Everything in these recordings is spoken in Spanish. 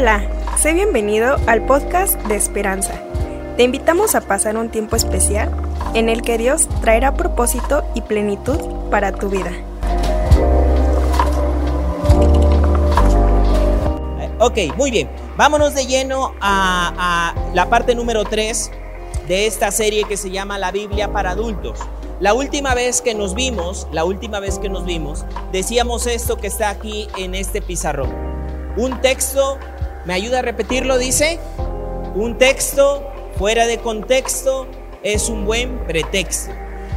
Hola, sé bienvenido al podcast de Esperanza. Te invitamos a pasar un tiempo especial en el que Dios traerá propósito y plenitud para tu vida. Ok, muy bien. Vámonos de lleno a, a la parte número 3 de esta serie que se llama La Biblia para adultos. La última vez que nos vimos, la última vez que nos vimos, decíamos esto que está aquí en este pizarrón. Un texto, ¿me ayuda a repetirlo? Dice, un texto fuera de contexto es un buen pretexto.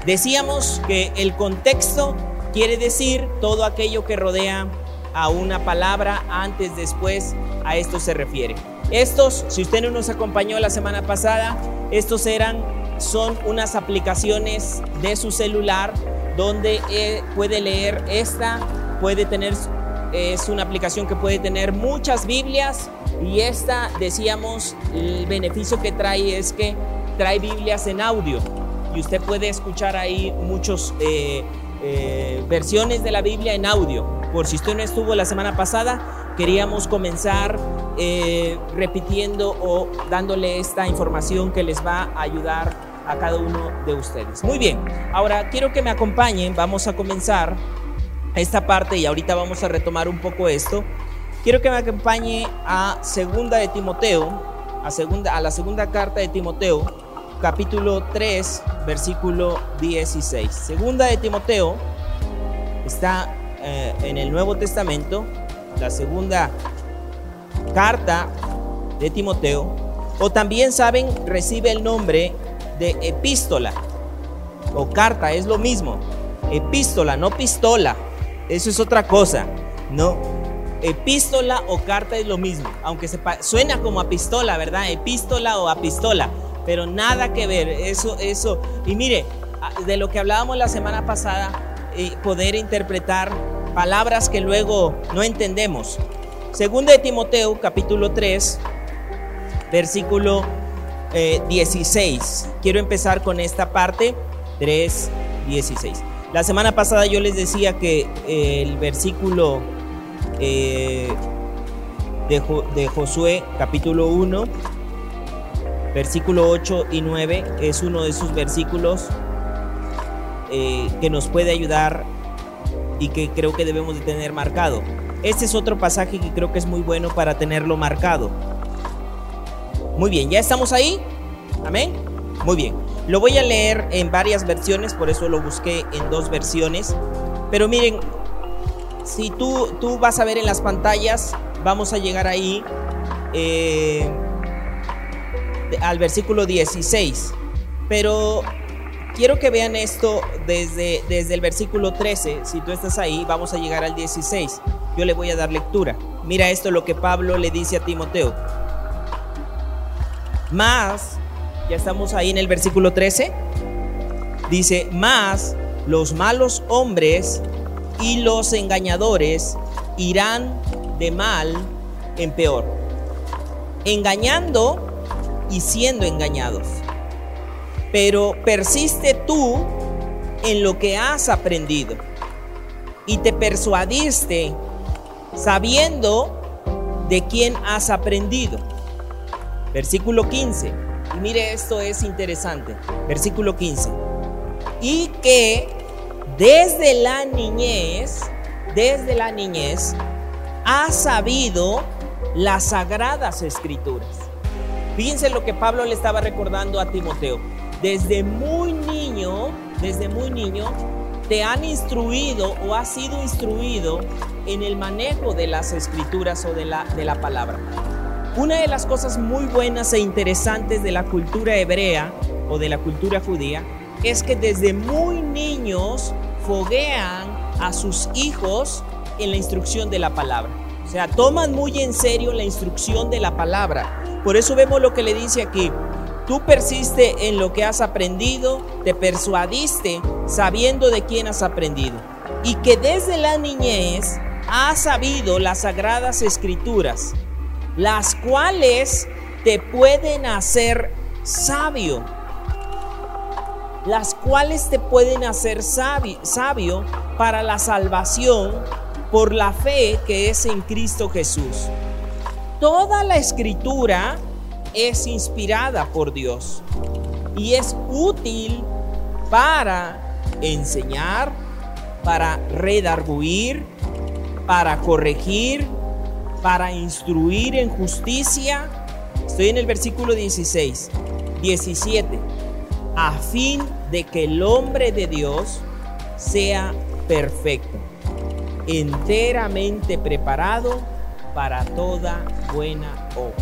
Decíamos que el contexto quiere decir todo aquello que rodea a una palabra antes, después, a esto se refiere. Estos, si usted no nos acompañó la semana pasada, estos eran son unas aplicaciones de su celular donde eh, puede leer esta, puede tener, es una aplicación que puede tener muchas Biblias y esta, decíamos, el beneficio que trae es que trae Biblias en audio y usted puede escuchar ahí muchas eh, eh, versiones de la Biblia en audio. Por si usted no estuvo la semana pasada, queríamos comenzar repitiendo o dándole esta información que les va a ayudar a cada uno de ustedes. Muy bien, ahora quiero que me acompañen, vamos a comenzar esta parte y ahorita vamos a retomar un poco esto. Quiero que me acompañe a segunda de Timoteo, a, segunda, a la segunda carta de Timoteo, capítulo 3, versículo 16. Segunda de Timoteo está eh, en el Nuevo Testamento, la segunda carta de Timoteo, o también saben, recibe el nombre de epístola o carta, es lo mismo. Epístola, no pistola. Eso es otra cosa. No. Epístola o carta es lo mismo. Aunque se suena como a pistola, ¿verdad? Epístola o a pistola. Pero nada que ver. Eso, eso. Y mire, de lo que hablábamos la semana pasada, eh, poder interpretar palabras que luego no entendemos. Segunda de Timoteo, capítulo 3, versículo 16. Eh, Quiero empezar con esta parte 3, 16. La semana pasada yo les decía que eh, el versículo eh, de, Josué capítulo 1, versículo 8 y 9 es uno de esos versículos que nos puede ayudar y que creo que debemos de tener marcado. Este es otro pasaje que creo que es muy bueno para tenerlo marcado. Muy bien, ¿ya estamos ahí? Amén. Muy bien. Lo voy a leer en varias versiones, por eso lo busqué en dos versiones. Pero miren, si tú, tú vas a ver en las pantallas, vamos a llegar ahí eh, al versículo 16. Pero quiero que vean esto desde, desde el versículo 13. Si tú estás ahí, vamos a llegar al 16. Yo le voy a dar lectura. Mira esto lo que Pablo le dice a Timoteo. Más, ya estamos ahí en el versículo 13, dice, más los malos hombres y los engañadores irán de mal en peor, engañando y siendo engañados. Pero persiste tú en lo que has aprendido y te persuadiste sabiendo de quién has aprendido Versículo 15. Y mire, esto es interesante. Versículo 15. Y que desde la niñez, desde la niñez, ha sabido las sagradas escrituras. Fíjense lo que Pablo le estaba recordando a Timoteo. Desde muy niño, desde muy niño, te han instruido o has sido instruido en el manejo de las escrituras o de la, de la palabra. Una de las cosas muy buenas e interesantes de la cultura hebrea o de la cultura judía es que desde muy niños foguean a sus hijos en la instrucción de la palabra. O sea, toman muy en serio la instrucción de la palabra. Por eso vemos lo que le dice aquí. Tú persiste en lo que has aprendido, te persuadiste sabiendo de quién has aprendido. Y que desde la niñez has sabido las sagradas escrituras las cuales te pueden hacer sabio. Las cuales te pueden hacer sabio, para la salvación por la fe que es en Cristo Jesús. toda la escritura es inspirada por Dios y es útil para enseñar, para redarguir, para corregir, para instruir en justicia. Estoy en el versículo 16, 17, a fin de que el hombre de Dios sea perfecto, enteramente preparado para toda buena obra.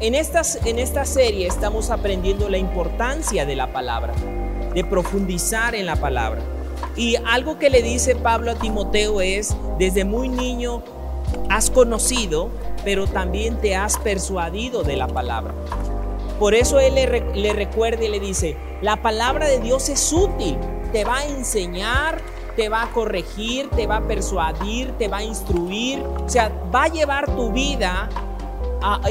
En, estas, en esta serie estamos aprendiendo la importancia de la palabra, de profundizar en la palabra. Y algo que le dice Pablo a Timoteo es, desde muy niño has conocido, pero también te has persuadido de la palabra. Por eso él le, recuerda y le dice, la palabra de Dios es útil, te va a enseñar, te va a corregir, te va a persuadir, te va a instruir, o sea, va a llevar tu vida.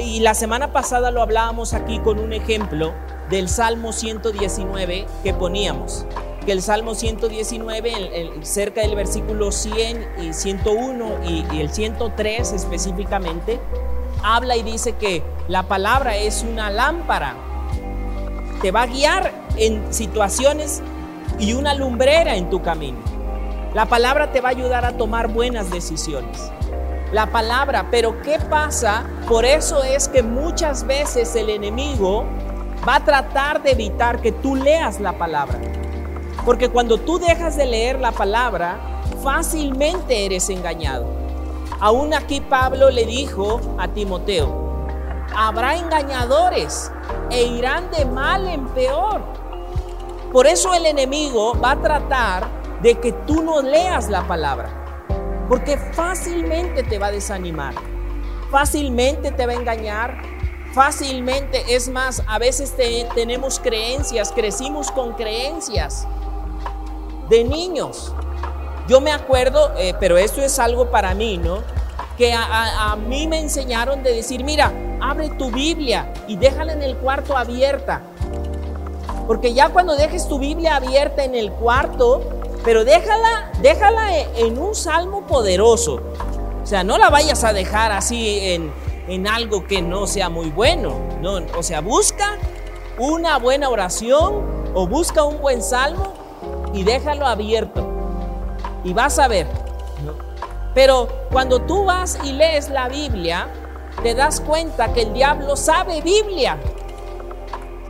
y la semana pasada lo hablábamos aquí con un ejemplo del Salmo 119 que poníamos. Que el Salmo 119, cerca del versículo 100 y 101 y, y el 103 específicamente, habla y dice que la palabra es una lámpara. Te va a guiar en situaciones y una lumbrera en tu camino. La palabra te va a ayudar a tomar buenas decisiones. La palabra, pero ¿qué pasa? Por eso es que muchas veces el enemigo va a tratar de evitar que tú leas la palabra. Porque cuando tú dejas de leer la palabra, fácilmente eres engañado. Aún aquí Pablo le dijo a Timoteo, habrá engañadores e irán de mal en peor. Por eso el enemigo va a tratar de que tú no leas la palabra, porque fácilmente te va a desanimar, fácilmente te va a engañar, fácilmente, es más, a veces tenemos creencias, crecimos con creencias de niños. Yo me acuerdo, eh, pero esto es algo para mí, ¿no? Que a, mí me enseñaron de decir, mira, abre tu Biblia y déjala en el cuarto abierta. Porque ya cuando dejes tu Biblia abierta en el cuarto, pero déjala, déjala en un salmo poderoso. O sea, no la vayas a dejar así en, en algo que no sea muy bueno. No, o sea, busca una buena oración o busca un buen salmo y déjalo abierto. Y vas a ver. Pero cuando tú vas y lees la Biblia, te das cuenta que el diablo sabe Biblia.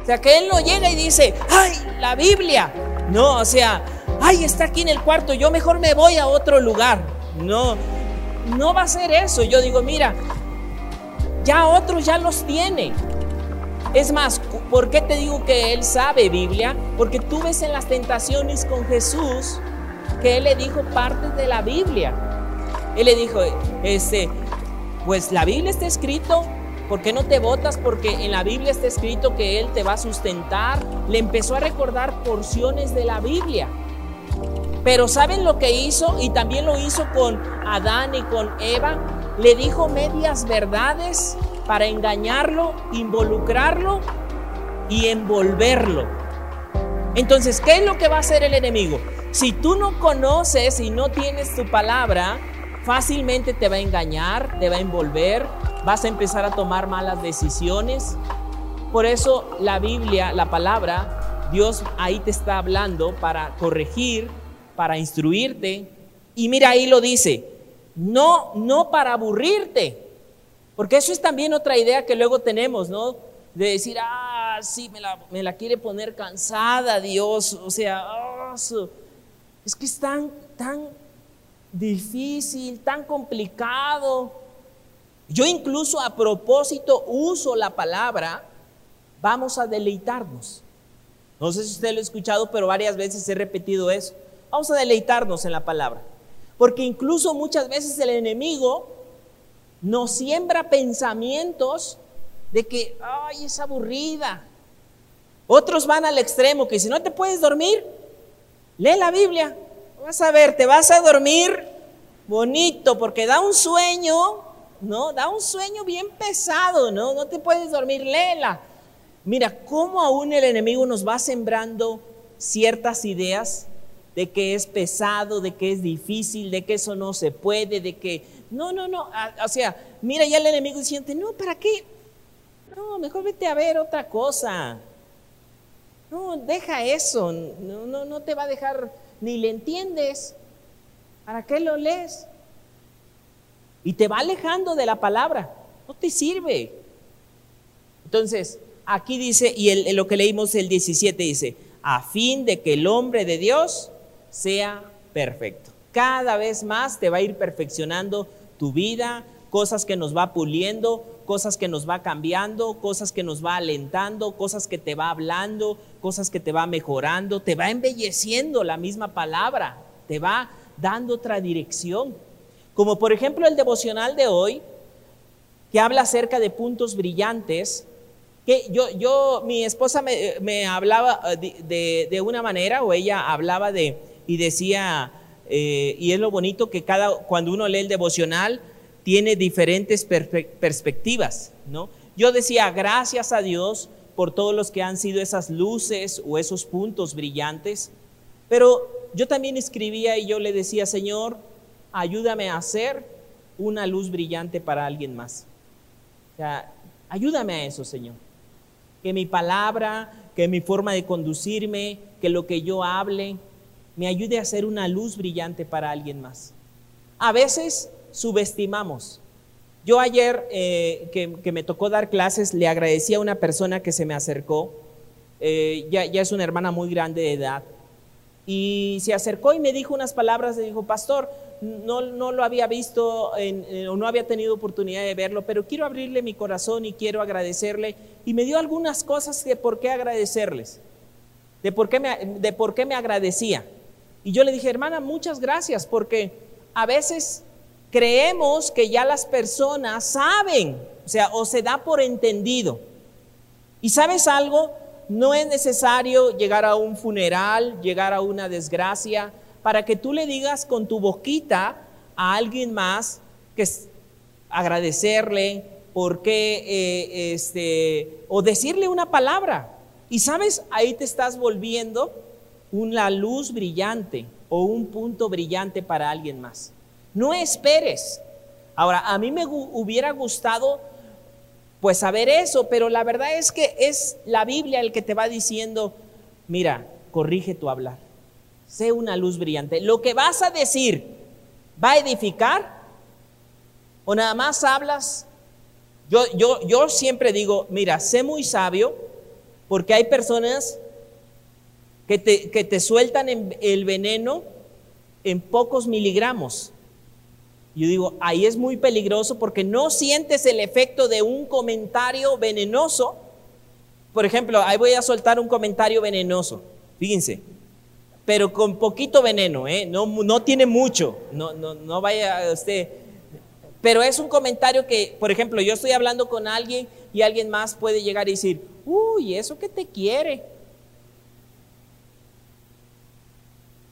O sea, que él no llega y dice, ay, la Biblia. No, o sea, ay, está aquí en el cuarto, yo mejor me voy a otro lugar. No, no va a ser eso. Yo digo, mira, ya otros ya los tiene. Es más, ¿por qué te digo que él sabe Biblia? Porque tú ves en las tentaciones con Jesús que él le dijo parte de la Biblia. Él le dijo, este, pues la Biblia está escrito, ¿por qué no te votas? Porque en la Biblia está escrito que él te va a sustentar. Le empezó a recordar porciones de la Biblia. Pero ¿saben lo que hizo? Y también lo hizo con Adán y con Eva. Le dijo medias verdades para engañarlo, involucrarlo y envolverlo. Entonces, ¿qué es lo que va a hacer el enemigo? Si tú no conoces y no tienes tu palabra, fácilmente te va a engañar, te va a envolver, vas a empezar a tomar malas decisiones. Por eso la Biblia, la palabra, Dios ahí te está hablando para corregir, para instruirte. Y mira, ahí lo dice, no, no para aburrirte, porque eso es también otra idea que luego tenemos, ¿no? De decir, ah, sí, me la, me la quiere poner cansada Dios, o sea, oh, es que es tan, tan difícil, tan complicado. Yo incluso a propósito uso la palabra, vamos a deleitarnos. No sé si usted lo ha escuchado, pero varias veces he repetido eso. Vamos a deleitarnos en la palabra. Porque incluso muchas veces el enemigo nos siembra pensamientos de que, ay, es aburrida. Otros van al extremo que si no te puedes dormir, lee la Biblia. Vas a ver, te vas a dormir bonito porque da un sueño, ¿no? Da un sueño bien pesado, ¿no? No te puedes dormir, léela. Mira, cómo aún el enemigo nos va sembrando ciertas ideas de que es pesado, de que es difícil, de que eso no se puede, de que No, no, no. O sea, mira ya el enemigo diciendo, no, ¿para qué? No, mejor vete a ver otra cosa. No, deja eso. No, no, no te va a dejar, ni le entiendes. ¿Para qué lo lees? Y te va alejando de la palabra. No te sirve. Entonces, aquí dice, y lo que leímos el 17 dice, a fin de que el hombre de Dios sea perfecto. Cada vez más te va a ir perfeccionando tu vida, cosas que nos va puliendo, cosas que nos va cambiando, cosas que nos va alentando, cosas que te va hablando, cosas que te va mejorando, te va embelleciendo la misma palabra, te va dando otra dirección. Como por ejemplo el devocional de hoy, que habla acerca de puntos brillantes, que yo, yo mi esposa me, hablaba eh, de, una manera, o ella hablaba de, y decía, eh, y es lo bonito que cada, cuando uno lee el devocional, tiene diferentes perspectivas, ¿no? Yo decía, gracias a Dios por todos los que han sido esas luces o esos puntos brillantes, pero yo también escribía y yo le decía, Señor, ayúdame a hacer una luz brillante para alguien más. Ayúdame a eso, Señor. Que mi palabra, que mi forma de conducirme, que lo que yo hable, me ayude a ser una luz brillante para alguien más. A veces subestimamos. Yo ayer eh, que, me tocó dar clases, le agradecí a una persona que se me acercó, eh, ya, ya es una hermana muy grande de edad, y se acercó y me dijo unas palabras, le dijo, pastor, no, no lo había visto o no había tenido oportunidad de verlo, pero quiero abrirle mi corazón y quiero agradecerle. Y me dio algunas cosas de por qué agradecerles, de por qué me, de por qué me agradecía. Y yo le dije, hermana, muchas gracias, porque a veces creemos que ya las personas saben, o sea, o se da por entendido. ¿Y sabes algo? No es necesario llegar a un funeral, llegar a una desgracia, para que tú le digas con tu boquita a alguien más que agradecerle, porque, eh, este, o decirle una palabra. Y sabes, ahí te estás volviendo una luz brillante o un punto brillante para alguien más. No esperes. Ahora, a mí me hubiera gustado pues saber eso, pero la verdad es que es la Biblia el que te va diciendo, mira, corrige tu hablar, sé una luz brillante. Lo que vas a decir, ¿va a edificar? ¿O nada más hablas? Yo, yo, yo siempre digo, mira, sé muy sabio, porque hay personas que te, que te sueltan el veneno en pocos miligramos. Yo digo, ahí es muy peligroso porque no sientes el efecto de un comentario venenoso. Por ejemplo, ahí voy a soltar un comentario venenoso, fíjense, pero con poquito veneno, ¿eh? no, no tiene mucho, no, no, no vaya usted. Pero es un comentario que, por ejemplo, yo estoy hablando con alguien y alguien más puede llegar y decir, uy, ¿eso que te quiere?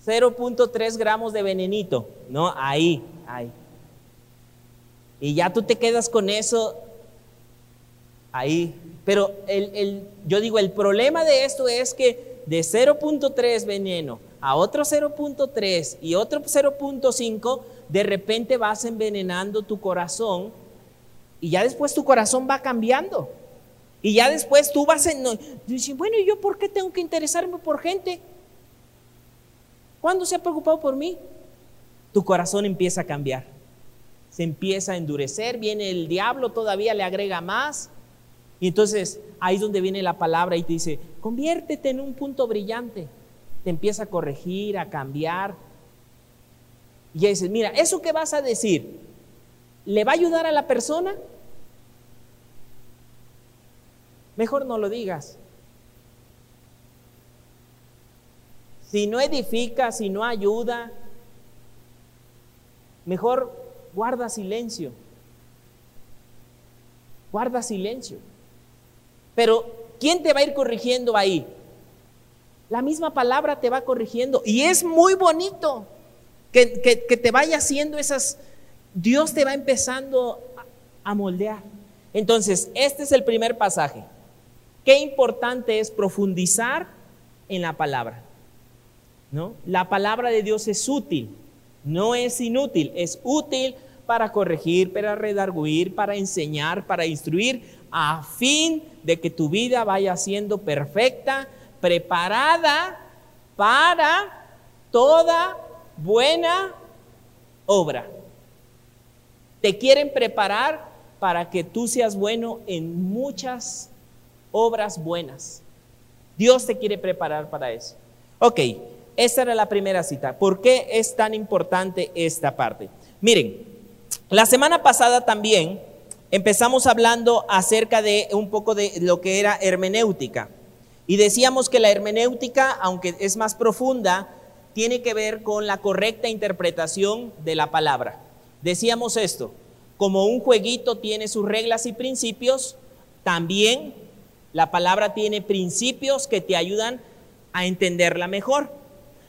0.3 gramos de venenito, ¿no? Ahí, ahí. Y ya tú te quedas con eso ahí. Pero el, yo digo, el problema de esto es que de 0.3 veneno a otro 0.3 y otro 0.5, de repente vas envenenando tu corazón y ya después tu corazón va cambiando. Y ya después tú vas en... bueno, ¿y yo por qué tengo que interesarme por gente? ¿Cuándo se ha preocupado por mí? Tu corazón empieza a cambiar se empieza a endurecer, viene el diablo, todavía le agrega más. Y entonces ahí es donde viene la palabra y te dice, conviértete en un punto brillante. Te empieza a corregir, a cambiar. Y ya dices, mira, eso que vas a decir, ¿le va a ayudar a la persona? Mejor no lo digas. Si no edifica, si no ayuda, mejor guarda silencio. Guarda silencio. Pero, ¿quién te va a ir corrigiendo ahí? La misma palabra te va corrigiendo. Y es muy bonito que, te vaya haciendo esas... Dios te va empezando a, a moldear. Entonces, este es el primer pasaje. Qué importante es profundizar en la palabra. ¿No? La palabra de Dios es útil, no es inútil, es útil para corregir, para redarguir, para enseñar, para instruir, a fin de que tu vida vaya siendo perfecta, preparada para toda buena obra. Te quieren preparar para que tú seas bueno en muchas obras buenas. Dios te quiere preparar para eso. Ok, esta era la primera cita. ¿Por qué es tan importante esta parte? Miren, la semana pasada también empezamos hablando acerca de un poco de lo que era hermenéutica. Y decíamos que la hermenéutica, aunque es más profunda, tiene que ver con la correcta interpretación de la palabra. Decíamos esto, como un jueguito tiene sus reglas y principios, también la palabra tiene principios que te ayudan a entenderla mejor.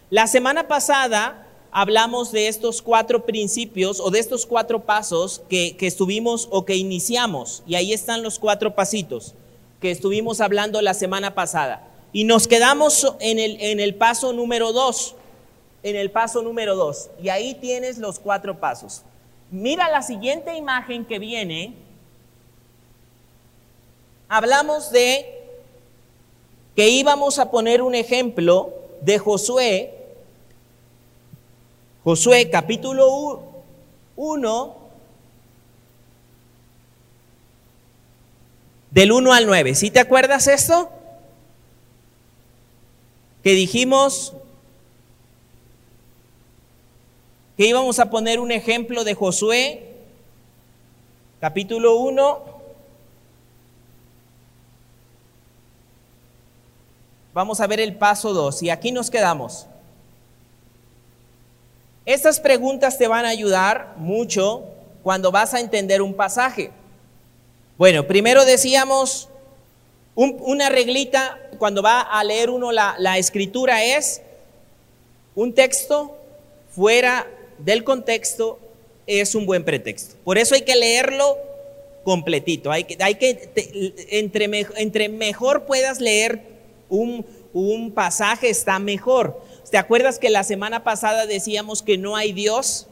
La semana pasada hablamos de estos cuatro principios o de estos cuatro pasos que, estuvimos o que iniciamos. Y ahí están los cuatro pasitos que estuvimos hablando la semana pasada. Y nos quedamos en el, en el paso número dos en el paso número 2. Y ahí tienes los cuatro pasos. Mira la siguiente imagen que viene. Hablamos de que íbamos a poner un ejemplo de Josué. Josué capítulo 1, del 1 al 9. ¿Sí te acuerdas esto? Que dijimos que íbamos a poner un ejemplo de Josué, capítulo 1. Vamos a ver el paso 2 y aquí nos quedamos. Estas preguntas te van a ayudar mucho cuando vas a entender un pasaje. Bueno, primero decíamos, una reglita cuando va a leer uno la, la escritura es un texto fuera del contexto es un buen pretexto. Por eso hay que leerlo completito. Hay que, hay que entre, entre, mejor puedas leer un, un pasaje, está mejor. ¿Te acuerdas que la semana pasada decíamos que no hay Dios?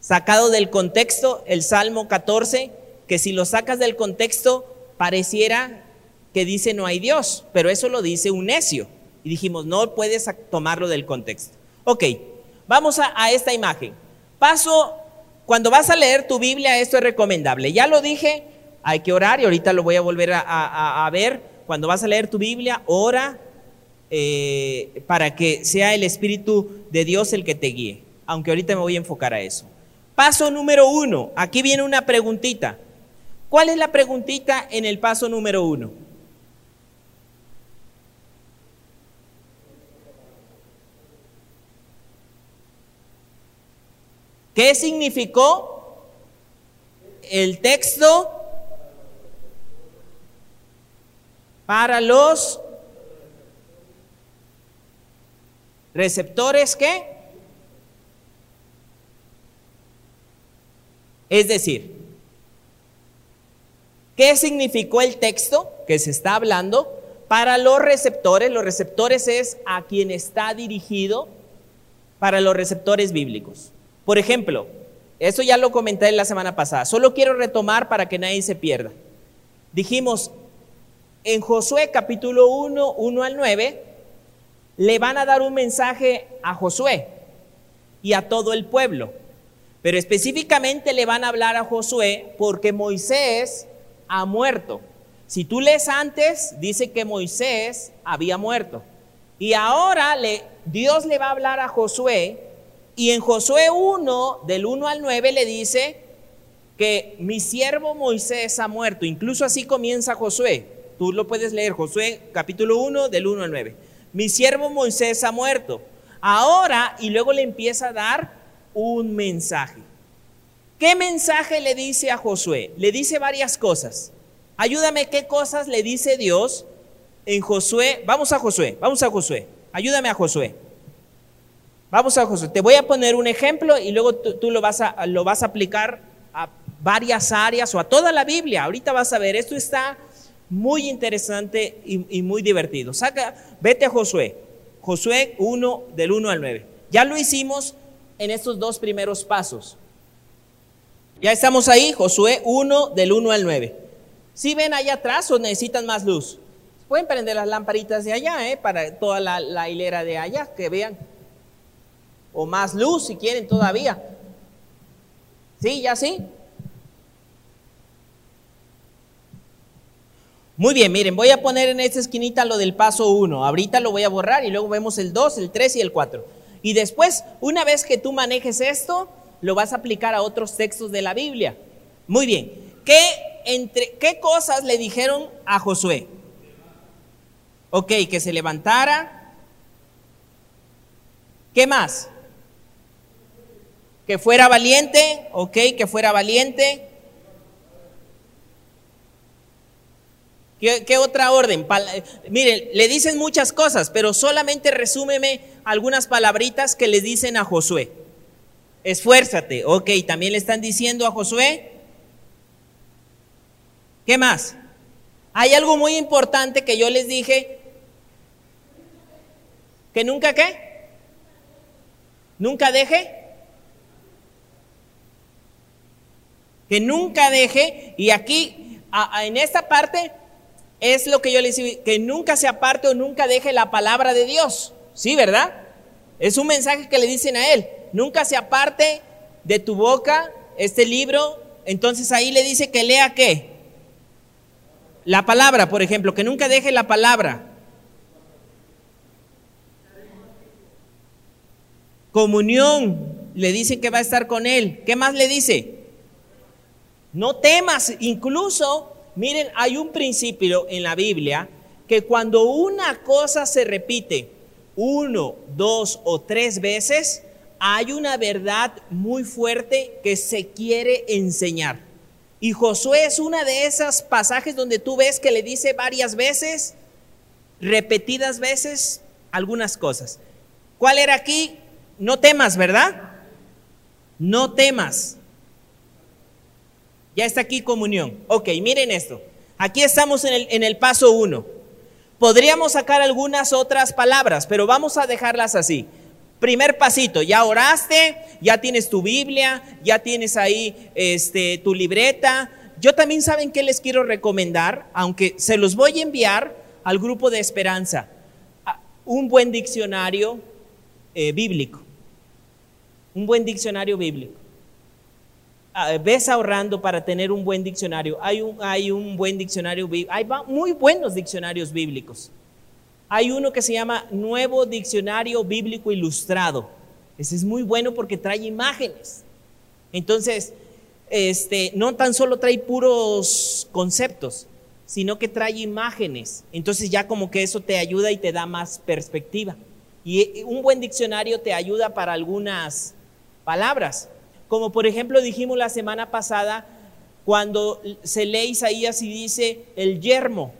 Sacado del contexto, el Salmo 14, que si lo sacas del contexto, pareciera que dice no hay Dios, pero eso lo dice un necio. Y dijimos, no puedes tomarlo del contexto. Ok, Vamos a, esta imagen. Paso, cuando vas a leer tu Biblia, esto es recomendable. Ya lo dije, hay que orar y ahorita lo voy a volver a, ver. Cuando vas a leer tu Biblia, ora eh, para que sea el Espíritu de Dios el que te guíe. Aunque ahorita me voy a enfocar a eso. Paso número uno. Aquí viene una preguntita. ¿Cuál es la preguntita en el paso número uno? ¿Qué significó el texto para los receptores qué? Es decir, ¿qué significó el texto que se está hablando para los receptores? Los receptores es a quien está dirigido para los receptores bíblicos. Por ejemplo, eso ya lo comenté la semana pasada, solo quiero retomar para que nadie se pierda. Dijimos, en Josué capítulo 1, 1 al 9, le van a dar un mensaje a Josué y a todo el pueblo. Pero específicamente le van a hablar a Josué porque Moisés ha muerto. Si tú lees antes, dice que Moisés había muerto. Y ahora le, Dios le va a hablar a Josué y en Josué 1, del 1 al 9, le dice que mi siervo Moisés ha muerto. Incluso así comienza Josué. Tú lo puedes leer, Josué capítulo 1, del 1 al 9. Mi siervo Moisés ha muerto. Ahora, y luego le empieza a dar un mensaje. ¿Qué mensaje le dice a Josué? Le dice varias cosas. Ayúdame, ¿qué cosas le dice Dios en Josué? Vamos a Josué, vamos a Josué. Ayúdame a Josué. Vamos a Josué. Te voy a poner un ejemplo y luego tú, lo, vas a, lo vas a aplicar a varias áreas o a toda la Biblia. Ahorita vas a ver, esto está muy interesante y, muy divertido. Saca, vete a Josué. Josué 1 del 1 al 9. Ya lo hicimos en estos dos primeros pasos. Ya estamos ahí, Josué 1 del 1 al 9. Si ven allá atrás o necesitan más luz? Pueden prender las lamparitas de allá, ¿eh? para toda la, la hilera de allá, que vean. O más luz si quieren todavía. ¿Sí? ¿Ya sí? Muy bien, miren, voy a poner en esta esquinita lo del paso 1. Ahorita lo voy a borrar y luego vemos el 2, el 3 y el 4. Y después, una vez que tú manejes esto, lo vas a aplicar a otros textos de la Biblia. Muy bien. ¿Qué, entre, ¿Qué cosas le dijeron a Josué? Ok, que se levantara. ¿Qué más? Que fuera valiente. Ok, que fuera valiente. ¿Qué, otra orden? miren, le dicen muchas cosas, pero solamente resúmeme algunas palabritas que le dicen a Josué. Esfuérzate, ok, también le están diciendo a Josué. ¿Qué más? Hay algo muy importante que yo les dije. ¿Que nunca qué? ¿Nunca deje? Que nunca deje. Y aquí, en esta parte, es lo que yo le digo, que nunca se aparte o nunca deje la palabra de Dios. Sí, ¿verdad? Es un mensaje que le dicen a él. Nunca se aparte de tu boca este libro. Entonces ahí le dice que lea qué? La palabra, por ejemplo, que nunca deje la palabra. Comunión, le dicen que va a estar con él. ¿Qué más le dice? No temas, incluso Miren, hay un principio en la Biblia que cuando una cosa se repite uno, dos o tres veces, hay una verdad muy fuerte que se quiere enseñar. Y Josué es una de esas pasajes donde tú ves que le dice varias veces, repetidas veces, algunas cosas. ¿Cuál era aquí? No temas, ¿verdad? No temas. Ya está aquí comunión. Ok, miren esto. Aquí estamos en el, paso uno. Podríamos sacar algunas otras palabras, pero vamos a dejarlas así. Primer pasito, ya oraste, ya tienes tu Biblia, ya tienes ahí este, tu libreta. Yo también saben que les quiero recomendar, aunque se los voy a enviar al grupo de esperanza, un buen diccionario eh, bíblico. Un buen diccionario bíblico. Ah, ves ahorrando para tener un buen diccionario. Hay un, hay un buen diccionario, hay muy buenos diccionarios bíblicos. Hay uno que se llama Nuevo Diccionario Bíblico Ilustrado. Ese es muy bueno porque trae imágenes. Entonces, este, no tan solo trae puros conceptos, sino que trae imágenes. Entonces ya como que eso te ayuda y te da más perspectiva. Y un buen diccionario te ayuda para algunas palabras. Como por ejemplo dijimos la semana pasada, cuando se lee Isaías y dice el yermo,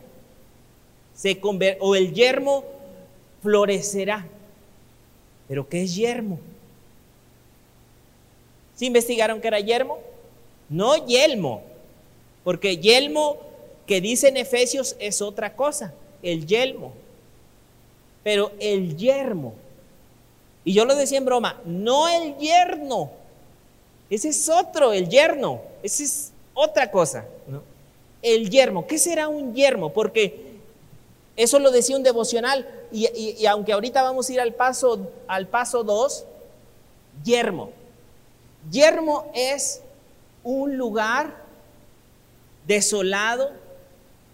se o el yermo florecerá. ¿Pero qué es yermo? ¿Sí investigaron que era yermo? No yelmo, porque yelmo que dice en Efesios es otra cosa, el yelmo. Pero el yermo, y yo lo decía en broma, no el yerno, ese es otro, el yerno. Esa es otra cosa. El yermo. ¿Qué será un yermo? Porque eso lo decía un devocional. Y, aunque ahorita vamos a ir al paso, al paso 2, yermo. Yermo es un lugar desolado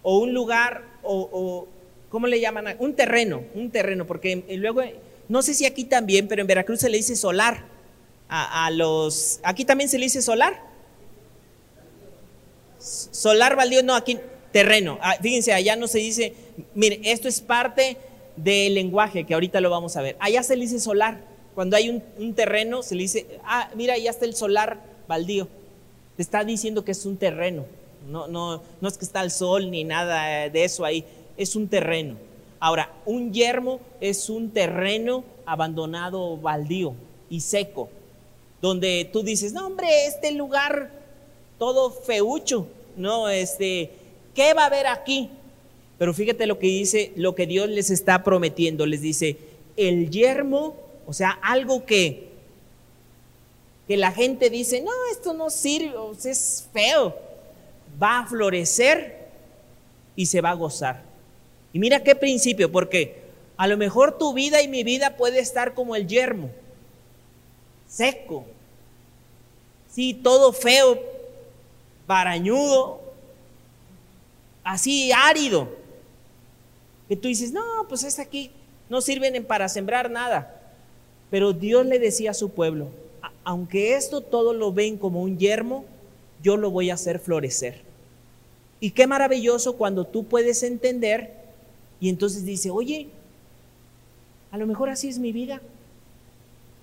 o un lugar, o, ¿cómo le llaman? Un terreno, un terreno, porque luego, no sé si aquí también, pero en Veracruz se le dice solar a, los... Aquí también se le dice solar. Solar baldío, no, aquí terreno. Ah, fíjense, allá no se dice, mire, esto es parte del lenguaje que ahorita lo vamos a ver. Allá se le dice solar. Cuando hay un, terreno, se le dice, ah, mira, allá está el solar baldío. Te está diciendo que es un terreno. No, no, no es que está el sol ni nada de eso ahí. Es un terreno. Ahora, un yermo es un terreno abandonado baldío y seco donde tú dices, no hombre, este lugar todo feucho, no, este, ¿qué va a haber aquí? Pero fíjate lo que dice, lo que Dios les está prometiendo, les dice, el yermo, o sea, algo que que la gente dice, no, esto no sirve, es feo, va a florecer y se va a gozar. Y mira qué principio, porque a lo mejor tu vida y mi vida puede estar como el yermo, seco, sí, todo feo, parañudo, así árido. Que tú dices, no, pues es aquí, no sirven para sembrar nada. Pero Dios le decía a su pueblo, aunque esto todo lo ven como un yermo, yo lo voy a hacer florecer. Y qué maravilloso cuando tú puedes entender y entonces dice, oye, a lo mejor así es mi vida,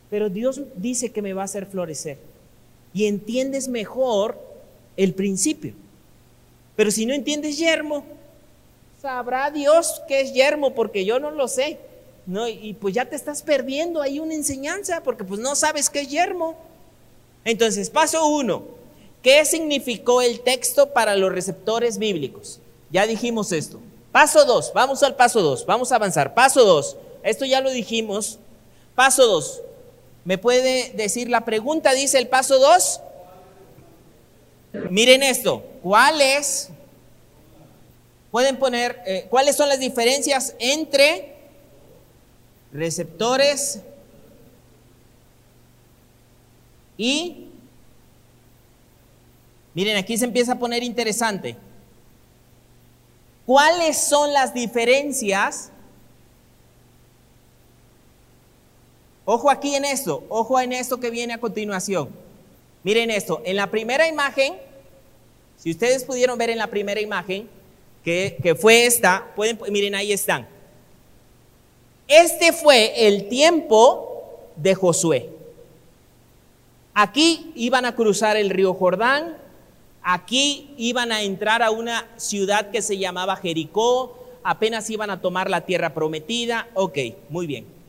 pero Dios dice que me va a hacer florecer. Y entiendes mejor el principio. Pero si no entiendes yermo, sabrá Dios qué es yermo, porque yo no lo sé. ¿no? Y pues ya te estás perdiendo ahí una enseñanza, porque pues no sabes qué es yermo. Entonces, paso uno, ¿qué significó el texto para los receptores bíblicos? Ya dijimos esto. Paso dos, vamos al paso dos, vamos a avanzar. Paso dos, esto ya lo dijimos. Paso dos, ¿me puede decir la pregunta? Dice el paso dos. Miren esto, ¿cuáles pueden poner eh, cuáles son las diferencias entre receptores y miren, aquí se empieza a poner interesante. ¿Cuáles son las diferencias? Ojo aquí en esto, ojo en esto que viene a continuación. Miren esto, en la primera imagen, si ustedes pudieron ver en la primera imagen, que, fue esta, pueden, miren ahí están. Este fue el tiempo de Josué. Aquí iban a cruzar el río Jordán, aquí iban a entrar a una ciudad que se llamaba Jericó, apenas iban a tomar la tierra prometida. Ok, muy bien.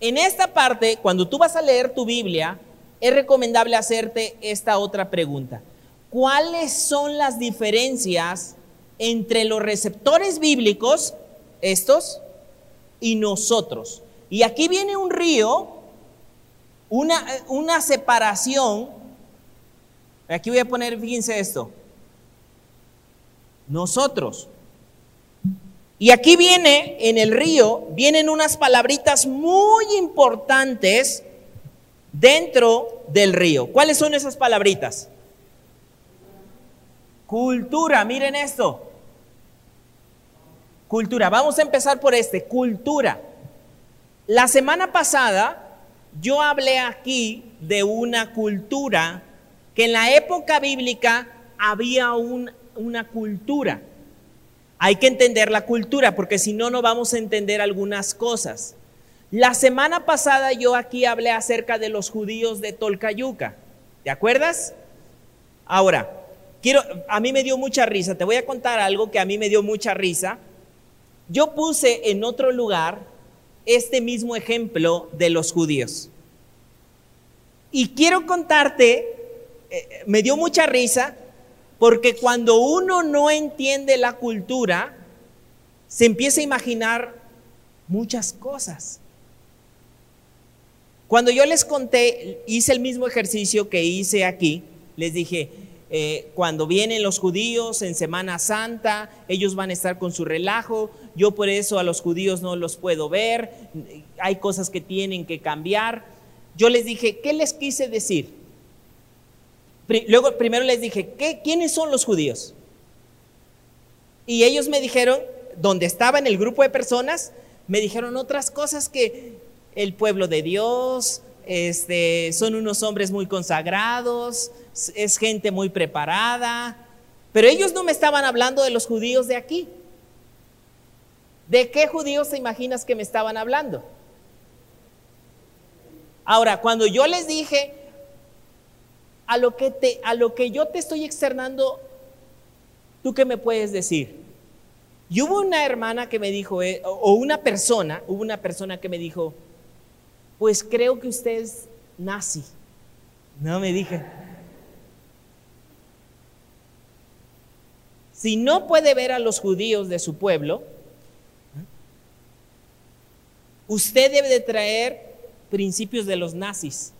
En esta parte, cuando tú vas a leer tu Biblia, es recomendable hacerte esta otra pregunta. ¿Cuáles son las diferencias entre los receptores bíblicos, estos, y nosotros? Y aquí viene un río, una, una separación. Aquí voy a poner, fíjense esto. Nosotros. Y aquí viene, en el río, vienen unas palabritas muy importantes dentro del río. ¿Cuáles son esas palabritas? Cultura, miren esto. Cultura, vamos a empezar por este, cultura. La semana pasada yo hablé aquí de una cultura que en la época bíblica había una cultura. Hay que entender la cultura porque si no, no vamos a entender algunas cosas. La semana pasada yo aquí hablé acerca de los judíos de Tolcayuca. ¿Te acuerdas? Ahora, quiero, a mí me dio mucha risa. Te voy a contar algo que a mí me dio mucha risa. Yo puse en otro lugar este mismo ejemplo de los judíos. Y quiero contarte, eh, me dio mucha risa, porque cuando uno no entiende la cultura, se empieza a imaginar muchas cosas. Cuando yo les conté, hice el mismo ejercicio que hice aquí, les dije, eh, cuando vienen los judíos en Semana Santa, ellos van a estar con su relajo, yo por eso a los judíos no los puedo ver, hay cosas que tienen que cambiar. Yo les dije, ¿qué les quise decir? Luego, primero les dije, ¿qué, ¿quiénes son los judíos? Y ellos me dijeron, donde estaba en el grupo de personas, me dijeron otras cosas que el pueblo de Dios, este, son unos hombres muy consagrados, es gente muy preparada, pero ellos no me estaban hablando de los judíos de aquí. ¿De qué judíos te imaginas que me estaban hablando? Ahora, cuando yo les dije, a lo que, te, a lo que yo te estoy externando, ¿tú qué me puedes decir? Y hubo una hermana que me dijo, eh, o una persona, hubo una persona que me dijo, pues creo que usted es nazi. No me dije. Si no puede ver a los judíos de su pueblo, usted debe de traer principios de los nazis.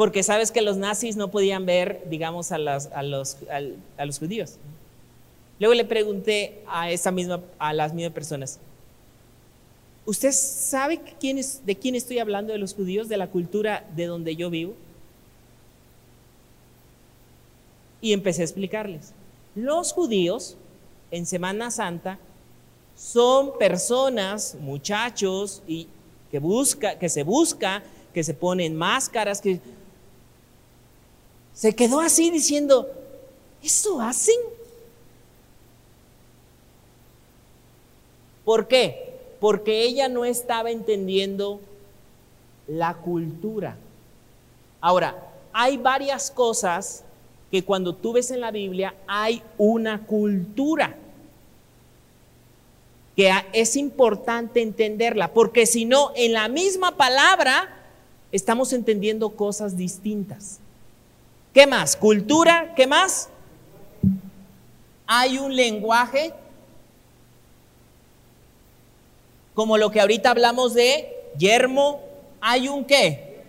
Porque sabes que los nazis no podían ver, digamos, a, los, a los, a los judíos. Luego le pregunté a, esa misma, a las mismas personas, ¿usted sabe quién es, de quién estoy hablando de los judíos, de la cultura de donde yo vivo? Y empecé a explicarles. Los judíos en Semana Santa son personas, muchachos, y que, busca, que se busca, que se ponen máscaras, que se quedó así diciendo, ¿eso hacen? ¿Por qué? Porque ella no estaba entendiendo la cultura. Ahora, hay varias cosas que cuando tú ves en la Biblia hay una cultura que es importante entenderla, porque si no, en la misma palabra estamos entendiendo cosas distintas. ¿Qué más? Cultura, ¿qué más? Hay un lenguaje, como lo que ahorita hablamos de yermo, hay un qué?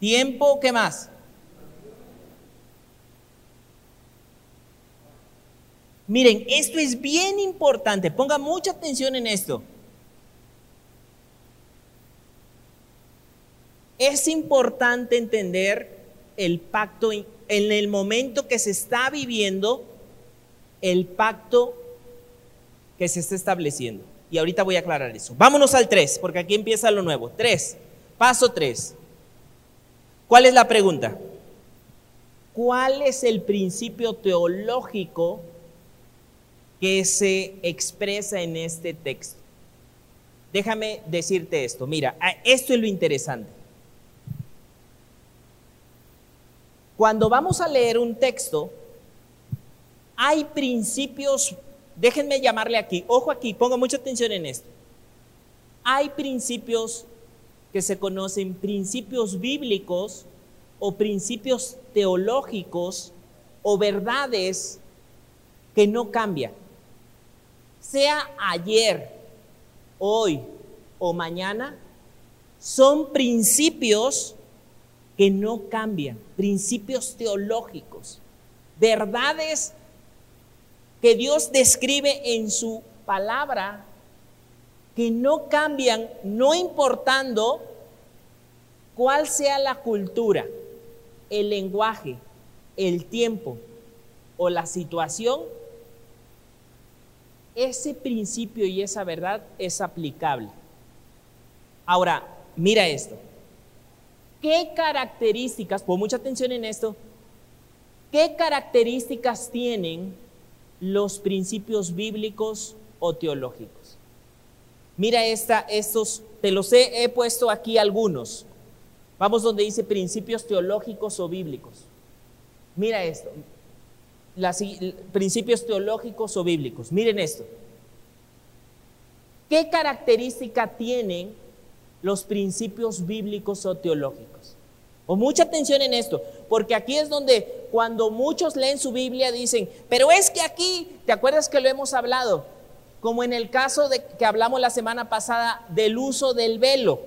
Tiempo, ¿qué más? Miren, esto es bien importante, ponga mucha atención en esto. Es importante entender el pacto en el momento que se está viviendo, el pacto que se está estableciendo. Y ahorita voy a aclarar eso. Vámonos al 3, porque aquí empieza lo nuevo. 3, paso 3. ¿Cuál es la pregunta? ¿Cuál es el principio teológico que se expresa en este texto. Déjame decirte esto, mira, esto es lo interesante. Cuando vamos a leer un texto, hay principios, déjenme llamarle aquí, ojo aquí, ponga mucha atención en esto. Hay principios que se conocen principios bíblicos o principios teológicos o verdades que no cambian sea ayer, hoy o mañana, son principios que no cambian, principios teológicos, verdades que Dios describe en su palabra que no cambian, no importando cuál sea la cultura, el lenguaje, el tiempo o la situación ese principio y esa verdad es aplicable. Ahora, mira esto. ¿Qué características, pon mucha atención en esto, qué características tienen los principios bíblicos o teológicos? Mira esta, estos, te los he, he puesto aquí algunos. Vamos donde dice principios teológicos o bíblicos. Mira esto, principios teológicos o bíblicos. Miren esto. ¿Qué característica tienen los principios bíblicos o teológicos? O mucha atención en esto, porque aquí es donde cuando muchos leen su Biblia dicen, pero es que aquí, ¿te acuerdas que lo hemos hablado? Como en el caso de que hablamos la semana pasada del uso del velo.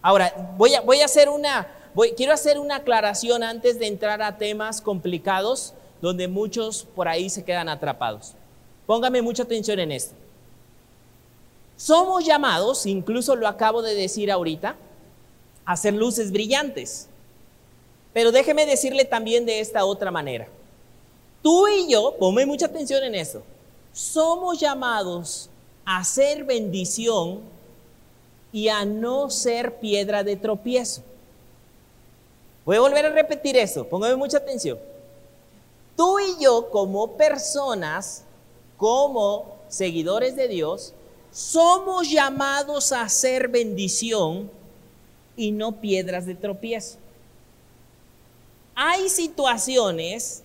Ahora, voy a, voy a hacer una, voy, quiero hacer una aclaración antes de entrar a temas complicados donde muchos por ahí se quedan atrapados. Póngame mucha atención en esto. Somos llamados, incluso lo acabo de decir ahorita, a hacer luces brillantes. Pero déjeme decirle también de esta otra manera. Tú y yo, ponme mucha atención en esto, somos llamados a hacer bendición y a no ser piedra de tropiezo. Voy a volver a repetir eso, póngame mucha atención. Tú y yo como personas, como seguidores de Dios, somos llamados a hacer bendición y no piedras de tropiezo. Hay situaciones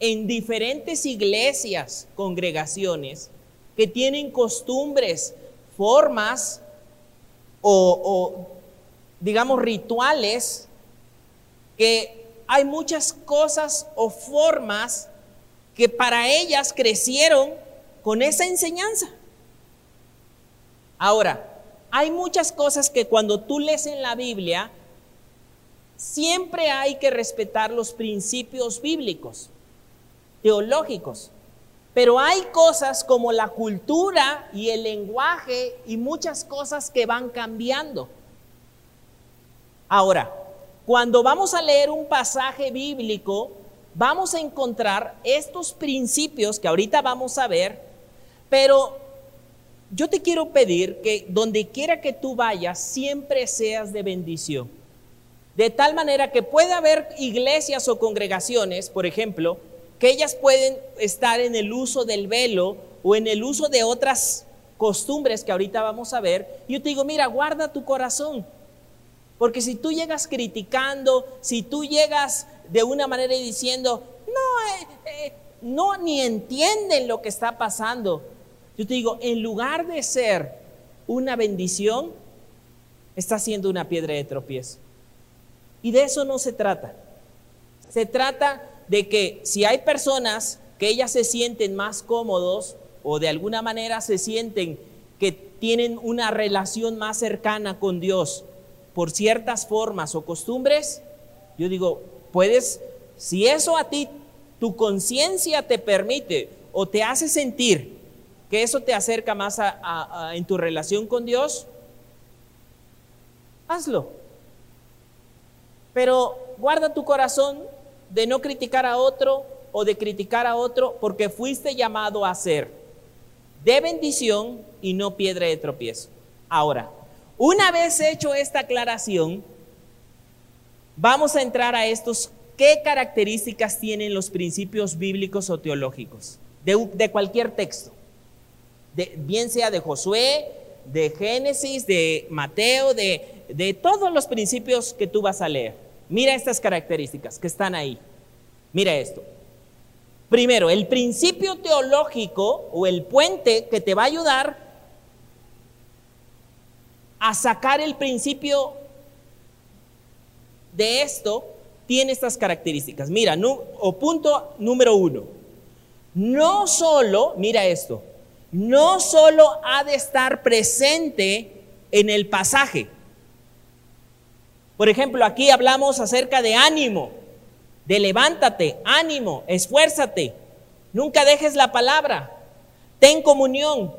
en diferentes iglesias, congregaciones, que tienen costumbres, formas o, o digamos rituales que hay muchas cosas o formas que para ellas crecieron con esa enseñanza. Ahora, hay muchas cosas que cuando tú lees en la Biblia, siempre hay que respetar los principios bíblicos, teológicos. Pero hay cosas como la cultura y el lenguaje y muchas cosas que van cambiando. Ahora, cuando vamos a leer un pasaje bíblico, vamos a encontrar estos principios que ahorita vamos a ver, pero yo te quiero pedir que donde quiera que tú vayas, siempre seas de bendición. De tal manera que pueda haber iglesias o congregaciones, por ejemplo, que ellas pueden estar en el uso del velo o en el uso de otras costumbres que ahorita vamos a ver. Yo te digo, mira, guarda tu corazón. Porque si tú llegas criticando, si tú llegas de una manera y diciendo, no, eh, eh, no, ni entienden lo que está pasando. Yo te digo, en lugar de ser una bendición, está siendo una piedra de tropiezo. Y de eso no se trata. Se trata de que si hay personas que ellas se sienten más cómodos o de alguna manera se sienten que tienen una relación más cercana con Dios por ciertas formas o costumbres, yo digo, puedes, si eso a ti, tu conciencia te permite o te hace sentir que eso te acerca más en tu relación con Dios, hazlo. Pero guarda tu corazón de no criticar a otro o de criticar a otro porque fuiste llamado a ser de bendición y no piedra de tropiezo. Ahora, una vez hecho esta aclaración, vamos a entrar a estos, ¿qué características tienen los principios bíblicos o teológicos? De, cualquier texto, bien sea de Josué, de Génesis, de Mateo, de, de todos los principios que tú vas a leer. Mira estas características que están ahí. Mira esto. Primero, el principio teológico o el puente que te va a ayudar a sacar el principio de esto tiene estas características. Mira, o punto número uno. No solo, mira esto, no solo ha de estar presente en el pasaje, por ejemplo, aquí hablamos acerca de ánimo, de levántate, ánimo, esfuérzate, nunca dejes la palabra, ten comunión,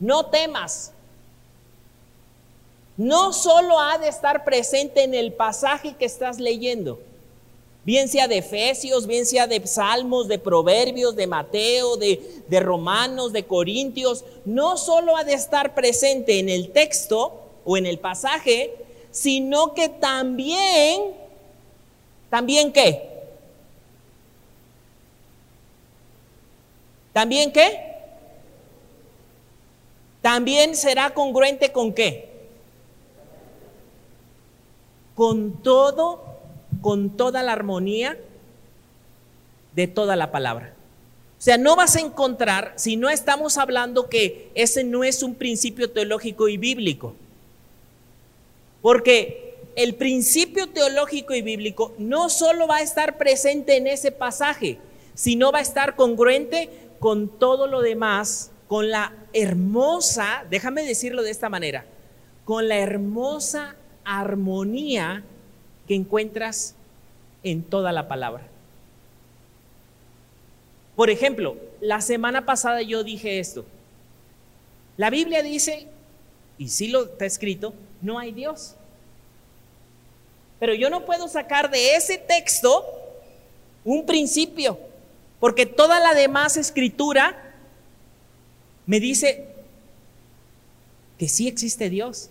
no temas. No solo ha de estar presente en el pasaje que estás leyendo, bien sea de Efesios, bien sea de Salmos, de Proverbios, de Mateo, de, de Romanos, de Corintios, no solo ha de estar presente en el texto o en el pasaje, sino que también, ¿también qué? ¿También qué? También será congruente con qué? Con todo, con toda la armonía de toda la palabra. O sea, no vas a encontrar, si no estamos hablando que ese no es un principio teológico y bíblico, porque el principio teológico y bíblico no solo va a estar presente en ese pasaje, sino va a estar congruente con todo lo demás, con la hermosa, déjame decirlo de esta manera, con la hermosa armonía que encuentras en toda la palabra. Por ejemplo, la semana pasada yo dije esto. La Biblia dice, y sí lo está escrito, no hay Dios. Pero yo no puedo sacar de ese texto un principio, porque toda la demás escritura me dice que sí existe Dios.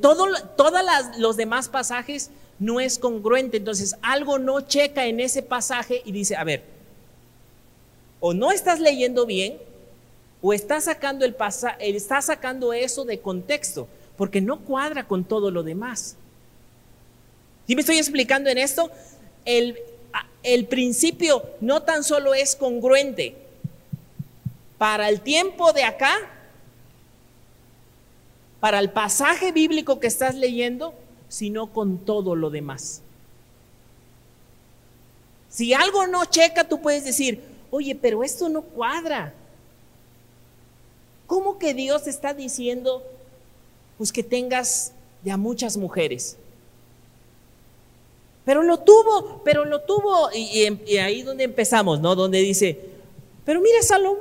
todo, todos los demás pasajes no es congruente, entonces algo no checa en ese pasaje y dice, a ver, o no estás leyendo bien, o estás sacando, el estás sacando eso de contexto porque no cuadra con todo lo demás. ¿Sí me estoy explicando en esto? El, el principio no tan solo es congruente para el tiempo de acá, para el pasaje bíblico que estás leyendo, sino con todo lo demás. Si algo no checa, tú puedes decir, oye, pero esto no cuadra. ¿Cómo que Dios está diciendo pues que tengas de a muchas mujeres. Pero lo tuvo, pero lo tuvo, y, ahí donde empezamos, ¿no? Donde dice, pero mire Salomón,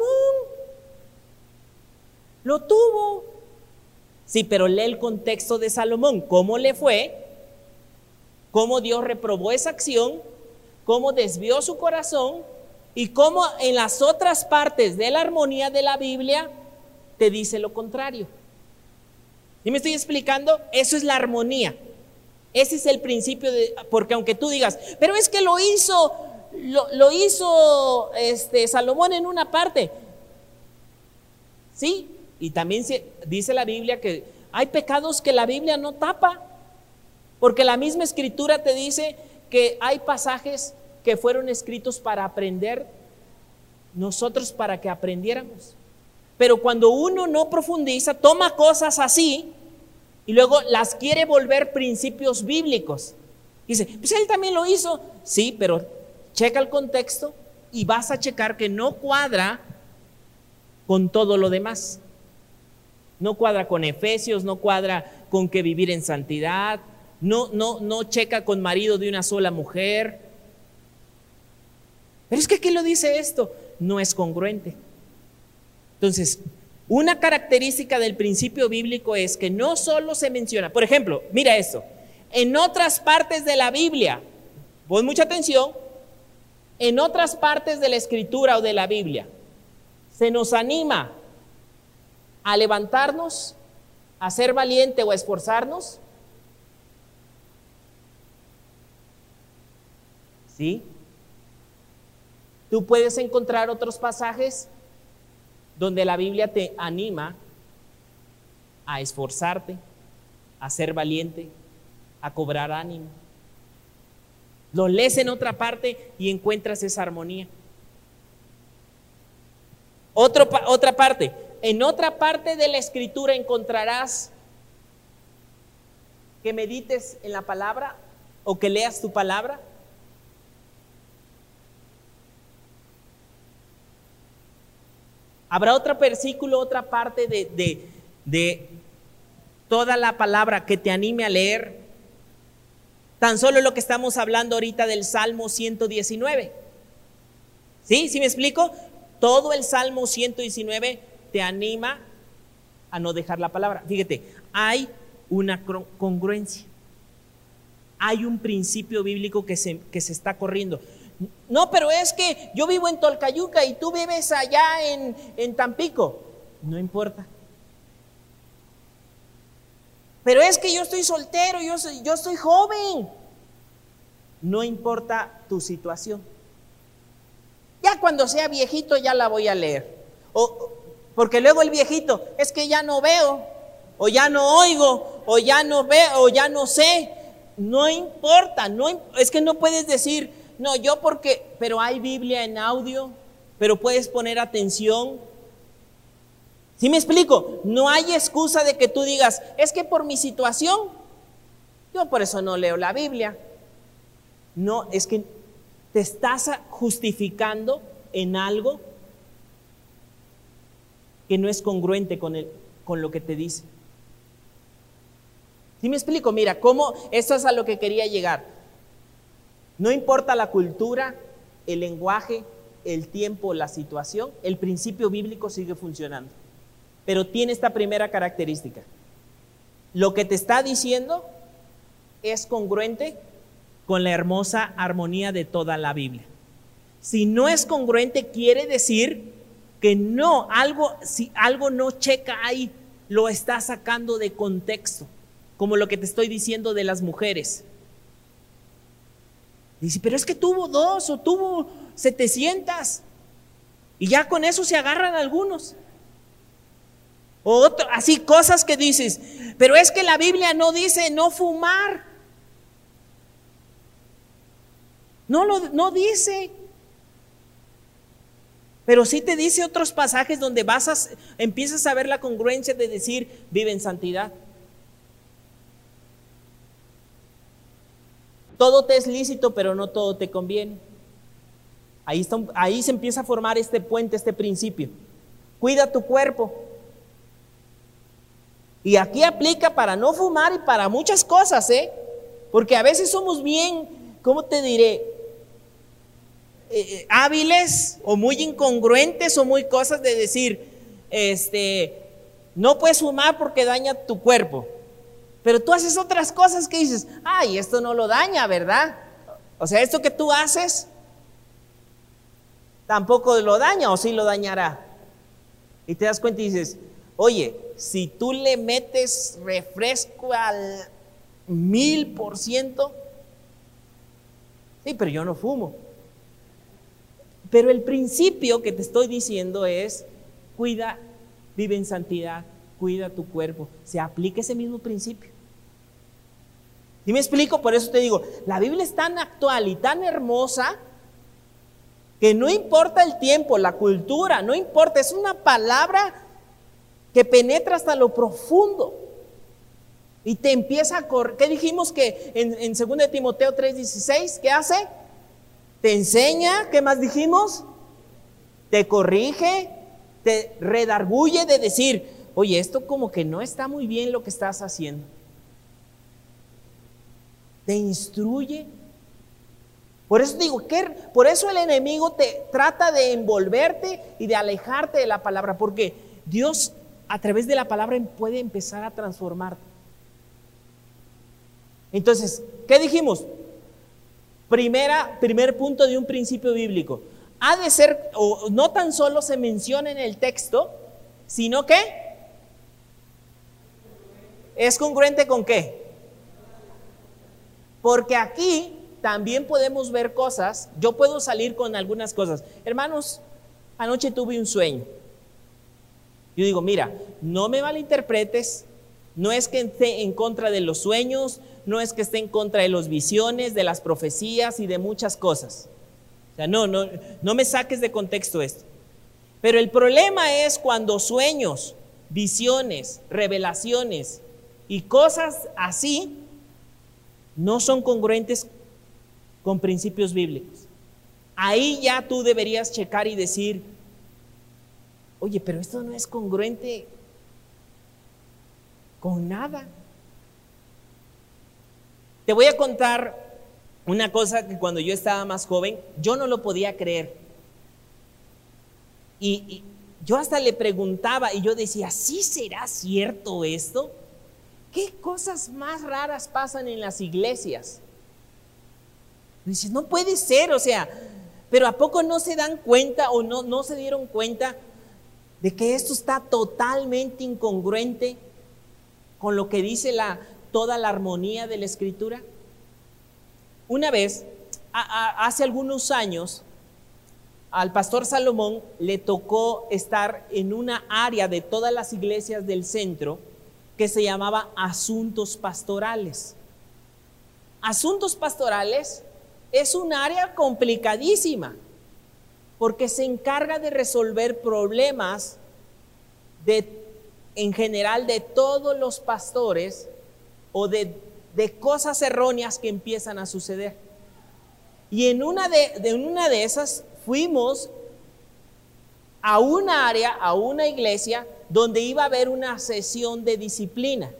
lo tuvo. Sí, pero lee el contexto de Salomón, cómo le fue, cómo Dios reprobó esa acción, cómo desvió su corazón y cómo en las otras partes de la armonía de la Biblia te dice lo contrario. ¿Y me estoy explicando? Eso es la armonía. Ese es el principio de, porque aunque tú digas, pero es que lo hizo, lo, hizo este, Salomón en una parte. Sí, y también se, dice la Biblia que hay pecados que la Biblia no tapa, porque la misma escritura te dice que hay pasajes que fueron escritos para aprender, nosotros para que aprendiéramos. Pero cuando uno no profundiza, toma cosas así y luego las quiere volver principios bíblicos. Dice, pues él también lo hizo. Sí, pero checa el contexto y vas a checar que no cuadra con todo lo demás. No cuadra con Efesios, no cuadra con que vivir en santidad, no, no, no checa con marido de una sola mujer. Pero es que aquí lo dice esto, no es congruente. Entonces, una característica del principio bíblico es que no solo se menciona, por ejemplo, mira esto, en otras partes de la Biblia, pon mucha atención, en otras partes de la escritura o de la Biblia, se nos anima a levantarnos, a ser valiente o a esforzarnos. ¿Sí? Tú puedes encontrar otros pasajes donde la Biblia te anima a esforzarte, a ser valiente, a cobrar ánimo. Lo lees en otra parte y encuentras esa armonía. otra parte, en otra parte de la escritura encontrarás que medites en la palabra o que leas tu palabra Habrá otro versículo, otra parte de, de, toda la palabra que te anime a leer. Tan solo lo que estamos hablando ahorita del Salmo 119. ¿Sí? ¿Sí me explico? Todo el Salmo 119 te anima a no dejar la palabra. Fíjate, hay una congruencia. Hay un principio bíblico que se, que se está corriendo. No, pero es que yo vivo en Tolcayuca y tú vives allá en, Tampico. No importa. Pero es que yo estoy soltero, yo soy, yo soy joven. No importa tu situación. Ya cuando sea viejito ya la voy a leer. O, porque luego el viejito, es que ya no veo, o ya no oigo, o ya no veo, o ya no sé. No importa, no, es que no puedes decir, no, yo porque, pero hay Biblia en audio, pero puedes poner atención. ¿Sí me explico? No hay excusa de que tú digas, es que por mi situación, yo por eso no leo la Biblia. No, es que te estás justificando en algo que no es congruente con, el, con lo que te dice. ¿Sí me explico? Mira, cómo, eso es a lo que quería llegar. No importa la cultura, el lenguaje, el tiempo, la situación, el principio bíblico sigue funcionando. Pero tiene esta primera característica. Lo que te está diciendo es congruente con la hermosa armonía de toda la Biblia. Si no es congruente, quiere decir que no, algo, si algo no checa ahí, lo está sacando de contexto, como lo que te estoy diciendo de las mujeres. Dice, pero es que tuvo dos o tuvo 700. Y ya con eso se agarran algunos. O así cosas que dices, pero es que la Biblia no dice no fumar. No lo no dice. Pero sí te dice otros pasajes donde vas a, empiezas a ver la congruencia de decir, vive en santidad. Todo te es lícito, pero no todo te conviene. Ahí, ahí se empieza a formar este puente, este principio. Cuida tu cuerpo. Y aquí aplica para no fumar y para muchas cosas, ¿eh? Porque a veces somos bien, ¿cómo te diré? Eh, eh, hábiles o muy incongruentes o muy cosas de decir, este, no puedes fumar porque daña tu cuerpo. Pero tú haces otras cosas que dices, ay, esto no lo daña, ¿verdad? O sea, esto que tú haces tampoco lo daña o sí lo dañará. Y te das cuenta y dices, oye, si tú le metes refresco al mil por ciento, sí, pero yo no fumo. Pero el principio que te estoy diciendo es, cuida, vive en santidad, cuida tu cuerpo. Se aplica ese mismo principio. ¿Y me explico? Por eso te digo, la Biblia es tan actual y tan hermosa que no importa el tiempo, la cultura, no importa, es una palabra que penetra hasta lo profundo y te empieza a correr. ¿Qué dijimos que en, en 2 Timoteo 3:16? ¿Qué hace? Te enseña, ¿qué más dijimos? Te corrige, te redarguye de decir, oye, esto como que no está muy bien lo que estás haciendo. Te instruye. Por eso digo, por eso el enemigo te trata de envolverte y de alejarte de la palabra, porque Dios a través de la palabra puede empezar a transformarte. Entonces, ¿qué dijimos? Primera, primer punto de un principio bíblico. Ha de ser, o no tan solo se menciona en el texto, sino que es congruente con qué. Porque aquí también podemos ver cosas, yo puedo salir con algunas cosas. Hermanos, anoche tuve un sueño. Yo digo, mira, no me malinterpretes, no es que esté en contra de los sueños, no es que esté en contra de las visiones, de las profecías y de muchas cosas. O sea, no, no, no me saques de contexto esto. Pero el problema es cuando sueños, visiones, revelaciones y cosas así no son congruentes con principios bíblicos. Ahí ya tú deberías checar y decir, oye, pero esto no es congruente con nada. Te voy a contar una cosa que cuando yo estaba más joven, yo no lo podía creer. Y, yo hasta le preguntaba y yo decía, ¿sí será cierto esto? ¿Qué cosas más raras pasan en las iglesias? dices, no puede ser, o sea, pero ¿a poco no se dan cuenta o no, no se dieron cuenta de que esto está totalmente incongruente con lo que dice la, toda la armonía de la escritura? Una vez, hace algunos años, al pastor Salomón le tocó estar en una área de todas las iglesias del centro que se llamaba asuntos pastorales. Asuntos pastorales es un área complicadísima porque se encarga de resolver problemas de, en general de todos los pastores o de, cosas erróneas que empiezan a suceder. Y en una de, una de esas fuimos a una área, a una iglesia, donde iba a haber una sesión de disciplina.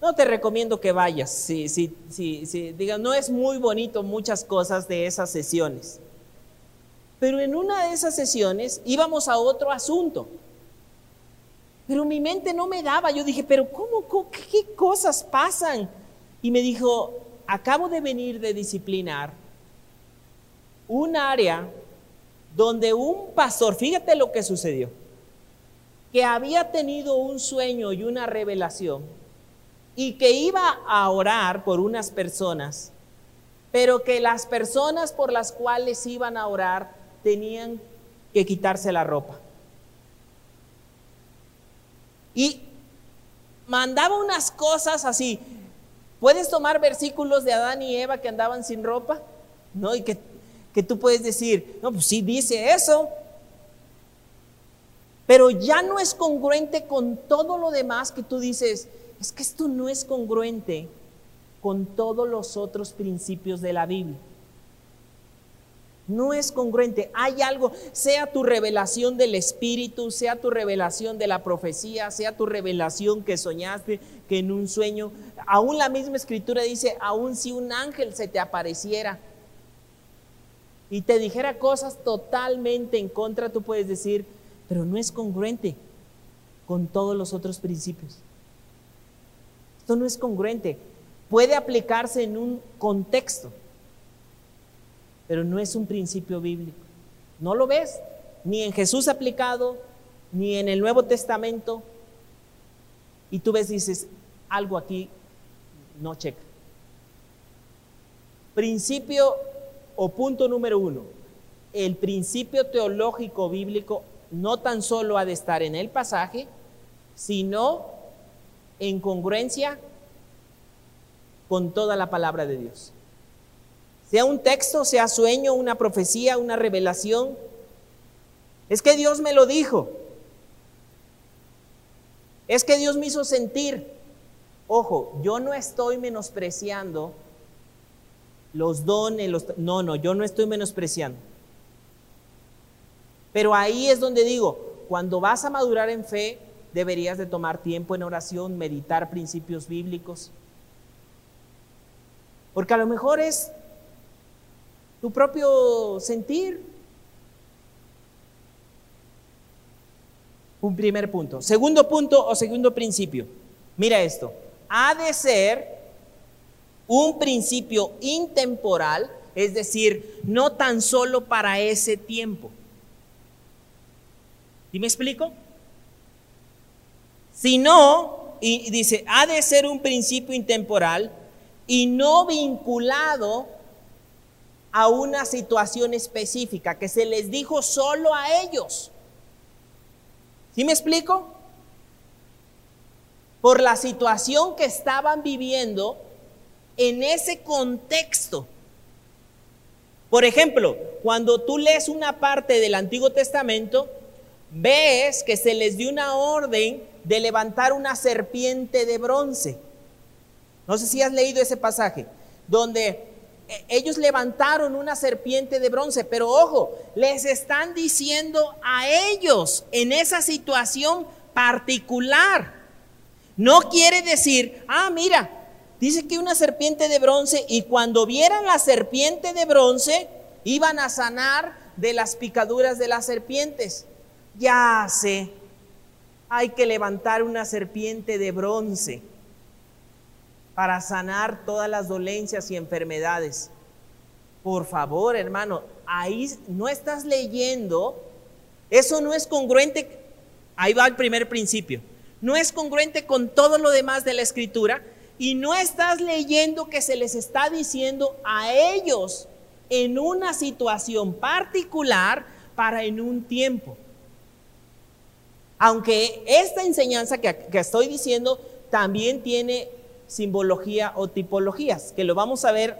No te recomiendo que vayas, si, si, si, si no es muy bonito muchas cosas de esas sesiones. Pero en una de esas sesiones íbamos a otro asunto. Pero mi mente no me daba. Yo dije, pero ¿cómo, qué cosas pasan? Y me dijo, acabo de venir de disciplinar un área donde un pastor, fíjate lo que sucedió, que había tenido un sueño y una revelación y que iba a orar por unas personas, pero que las personas por las cuales iban a orar tenían que quitarse la ropa. Y mandaba unas cosas así. ¿Puedes tomar versículos de Adán y Eva que andaban sin ropa? ¿No? Y que, que tú puedes decir, no, pues sí dice eso. Pero ya no es congruente con todo lo demás que tú dices, es que esto no es congruente con todos los otros principios de la Biblia. No es congruente. Hay algo, sea tu revelación del Espíritu, sea tu revelación de la profecía, sea tu revelación que soñaste, que en un sueño, aún la misma escritura dice, aún si un ángel se te apareciera y te dijera cosas totalmente en contra, tú puedes decir, pero no es congruente con todos los otros principios. Esto no es congruente. Puede aplicarse en un contexto pero no es un principio bíblico. No lo ves ni en Jesús aplicado, ni en el Nuevo Testamento. Y tú ves, dices, algo aquí no checa. Principio o punto número uno, el principio teológico bíblico no tan solo ha de estar en el pasaje, sino en congruencia con toda la palabra de Dios. Sea un texto, sea sueño, una profecía, una revelación. Es que Dios me lo dijo. Es que Dios me hizo sentir. Ojo, yo no estoy menospreciando los dones, los... No, no, yo no estoy menospreciando. Pero ahí es donde digo, cuando vas a madurar en fe, deberías de tomar tiempo en oración, meditar principios bíblicos. Porque a lo mejor es tu propio sentir. Un primer punto. Segundo punto o segundo principio. Mira esto. Ha de ser un principio intemporal, es decir, no tan solo para ese tiempo. ¿Y me explico? Si no, y dice, ha de ser un principio intemporal y no vinculado a una situación específica que se les dijo solo a ellos. ¿Sí me explico? Por la situación que estaban viviendo en ese contexto. Por ejemplo, cuando tú lees una parte del Antiguo Testamento, ves que se les dio una orden de levantar una serpiente de bronce. No sé si has leído ese pasaje, donde ellos levantaron una serpiente de bronce, pero ojo, les están diciendo a ellos en esa situación particular. No quiere decir, ah, mira, dice que una serpiente de bronce y cuando vieran la serpiente de bronce iban a sanar de las picaduras de las serpientes. Ya sé, hay que levantar una serpiente de bronce para sanar todas las dolencias y enfermedades. Por favor, hermano, ahí no estás leyendo, eso no es congruente, ahí va el primer principio, no es congruente con todo lo demás de la escritura y no estás leyendo que se les está diciendo a ellos en una situación particular para en un tiempo. Aunque esta enseñanza que, que estoy diciendo también tiene simbología o tipologías, que lo vamos a ver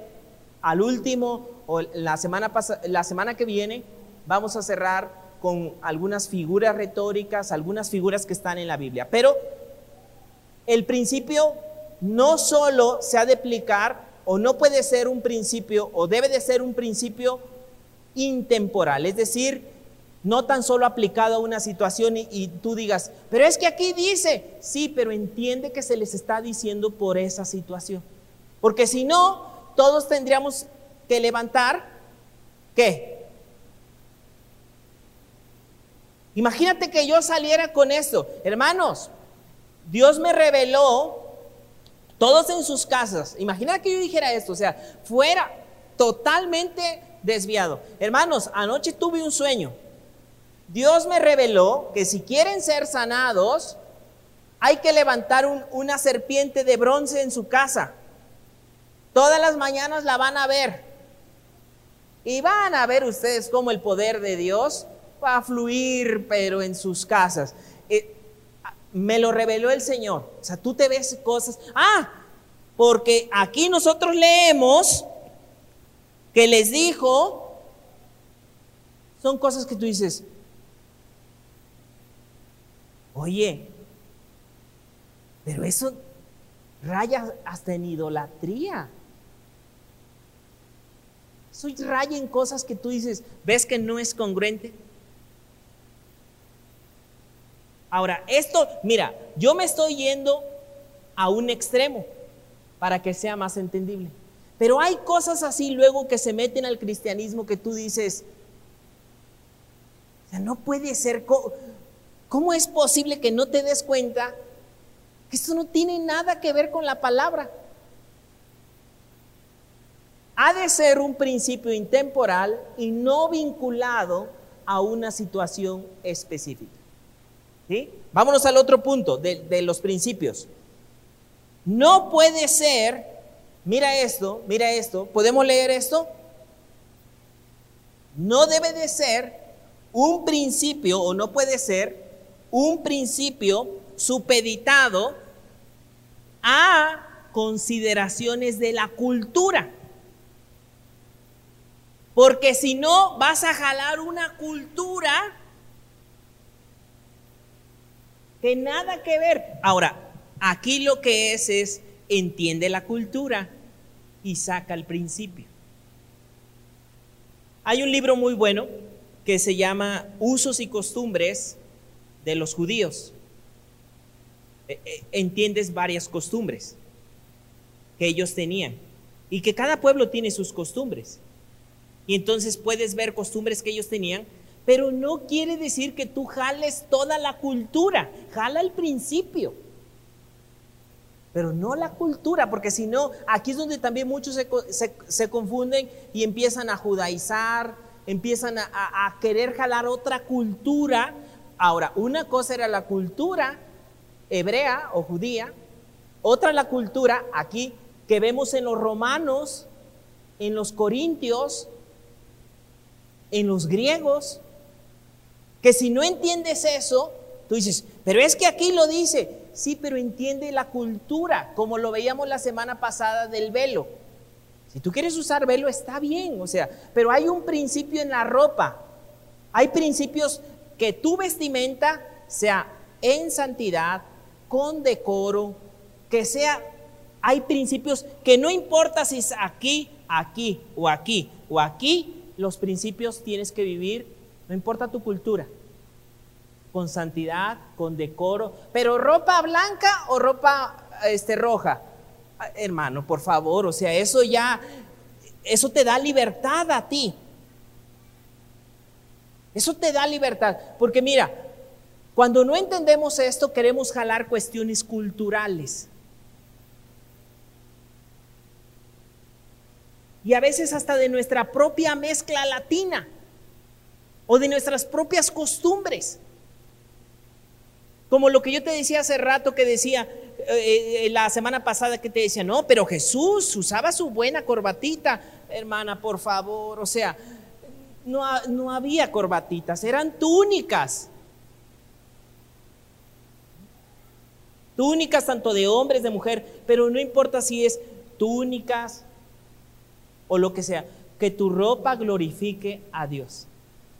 al último o la semana, la semana que viene, vamos a cerrar con algunas figuras retóricas, algunas figuras que están en la Biblia. Pero el principio no solo se ha de aplicar o no puede ser un principio o debe de ser un principio intemporal, es decir, no tan solo aplicado a una situación y, tú digas, pero es que aquí dice, sí, pero entiende que se les está diciendo por esa situación. Porque si no, todos tendríamos que levantar, ¿qué? Imagínate que yo saliera con esto. Hermanos, Dios me reveló, todos en sus casas, imagina que yo dijera esto, o sea, fuera totalmente desviado. Hermanos, anoche tuve un sueño. Dios me reveló que si quieren ser sanados, hay que levantar una serpiente de bronce en su casa. Todas las mañanas la van a ver. Y van a ver ustedes cómo el poder de Dios va a fluir, pero en sus casas. Eh, me lo reveló el Señor. O sea, tú te ves cosas. Ah, porque aquí nosotros leemos que les dijo, son cosas que tú dices, Oye, pero eso raya hasta en idolatría. Soy raya en cosas que tú dices, ¿ves que no es congruente? Ahora, esto, mira, yo me estoy yendo a un extremo para que sea más entendible. Pero hay cosas así luego que se meten al cristianismo que tú dices, o sea, no puede ser, ¿cómo, es posible que no te des cuenta que esto no tiene nada que ver con la palabra? Ha de ser un principio intemporal y no vinculado a una situación específica. ¿Sí? Vámonos al otro punto de, de los principios. No puede ser, mira esto, mira esto, ¿podemos leer esto? No debe de ser un principio, o no puede ser, un principio supeditado a consideraciones de la cultura. Porque si no, vas a jalar una cultura que nada que ver. Ahora, Aquí lo que es es entiende la cultura y saca el principio. Hay un libro muy bueno que se llama Usos y costumbres de los judíos. E, e, entiendes varias costumbres que ellos tenían y que cada pueblo tiene sus costumbres. Y entonces puedes ver costumbres que ellos tenían, pero no quiere decir que tú jales toda la cultura, jala el principio pero no la cultura, porque si no, aquí es donde también muchos se, confunden y empiezan a judaizar, empiezan a, a, querer jalar otra cultura. Ahora, una cosa era la cultura hebrea o judía, otra la cultura aquí que vemos en los romanos, en los corintios, en los griegos, que si no entiendes eso, tú dices, pero es que aquí lo dice, Sí, pero entiende la cultura, como lo veíamos la semana pasada del velo. Si tú quieres usar velo, está bien, o sea, pero hay un principio en la ropa. Hay principios que tu vestimenta sea en santidad, con decoro, que sea, hay principios que no importa si es aquí, aquí o aquí o aquí, los principios tienes que vivir, no importa tu cultura con santidad, con decoro, pero ropa blanca o ropa este, roja. Hermano, por favor, o sea, eso ya, eso te da libertad a ti. Eso te da libertad, porque mira, cuando no entendemos esto, queremos jalar cuestiones culturales. Y a veces hasta de nuestra propia mezcla latina o de nuestras propias costumbres. Como lo que yo te decía hace rato que decía eh, eh, la semana pasada que te decía, no, pero Jesús usaba su buena corbatita. Hermana, por favor, o sea, no, no había corbatitas, eran túnicas. Túnicas tanto de hombres, de mujer, pero no importa si es túnicas o lo que sea, que tu ropa glorifique a Dios.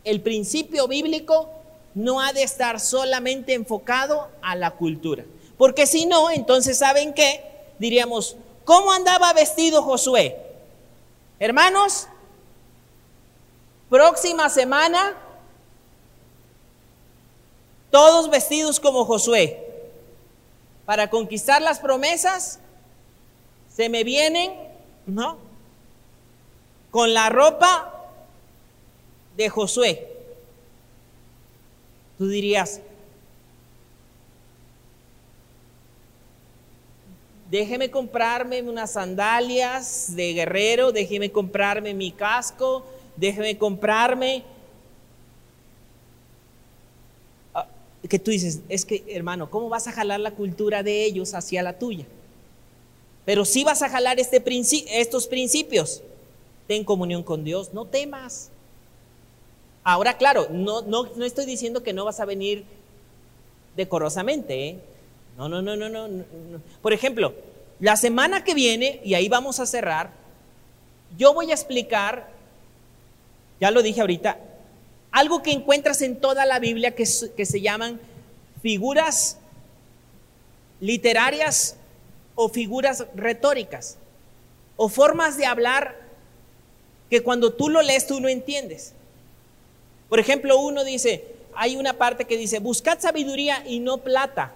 El principio bíblico no ha de estar solamente enfocado a la cultura. Porque si no, entonces ¿saben qué? Diríamos, ¿cómo andaba vestido Josué? Hermanos, próxima semana, todos vestidos como Josué. Para conquistar las promesas, se me vienen, ¿no? Con la ropa de Josué. Tú dirías, déjeme comprarme unas sandalias de guerrero, déjeme comprarme mi casco, déjeme comprarme... Ah, que tú dices, es que hermano, ¿cómo vas a jalar la cultura de ellos hacia la tuya? Pero si vas a jalar este estos principios. Ten comunión con Dios, no temas. Ahora, claro, no, no, no estoy diciendo que no vas a venir decorosamente. ¿eh? No, no, no, no, no. Por ejemplo, la semana que viene, y ahí vamos a cerrar, yo voy a explicar, ya lo dije ahorita, algo que encuentras en toda la Biblia que, que se llaman figuras literarias o figuras retóricas o formas de hablar que cuando tú lo lees tú no entiendes. Por ejemplo, uno dice, hay una parte que dice, buscad sabiduría y no plata.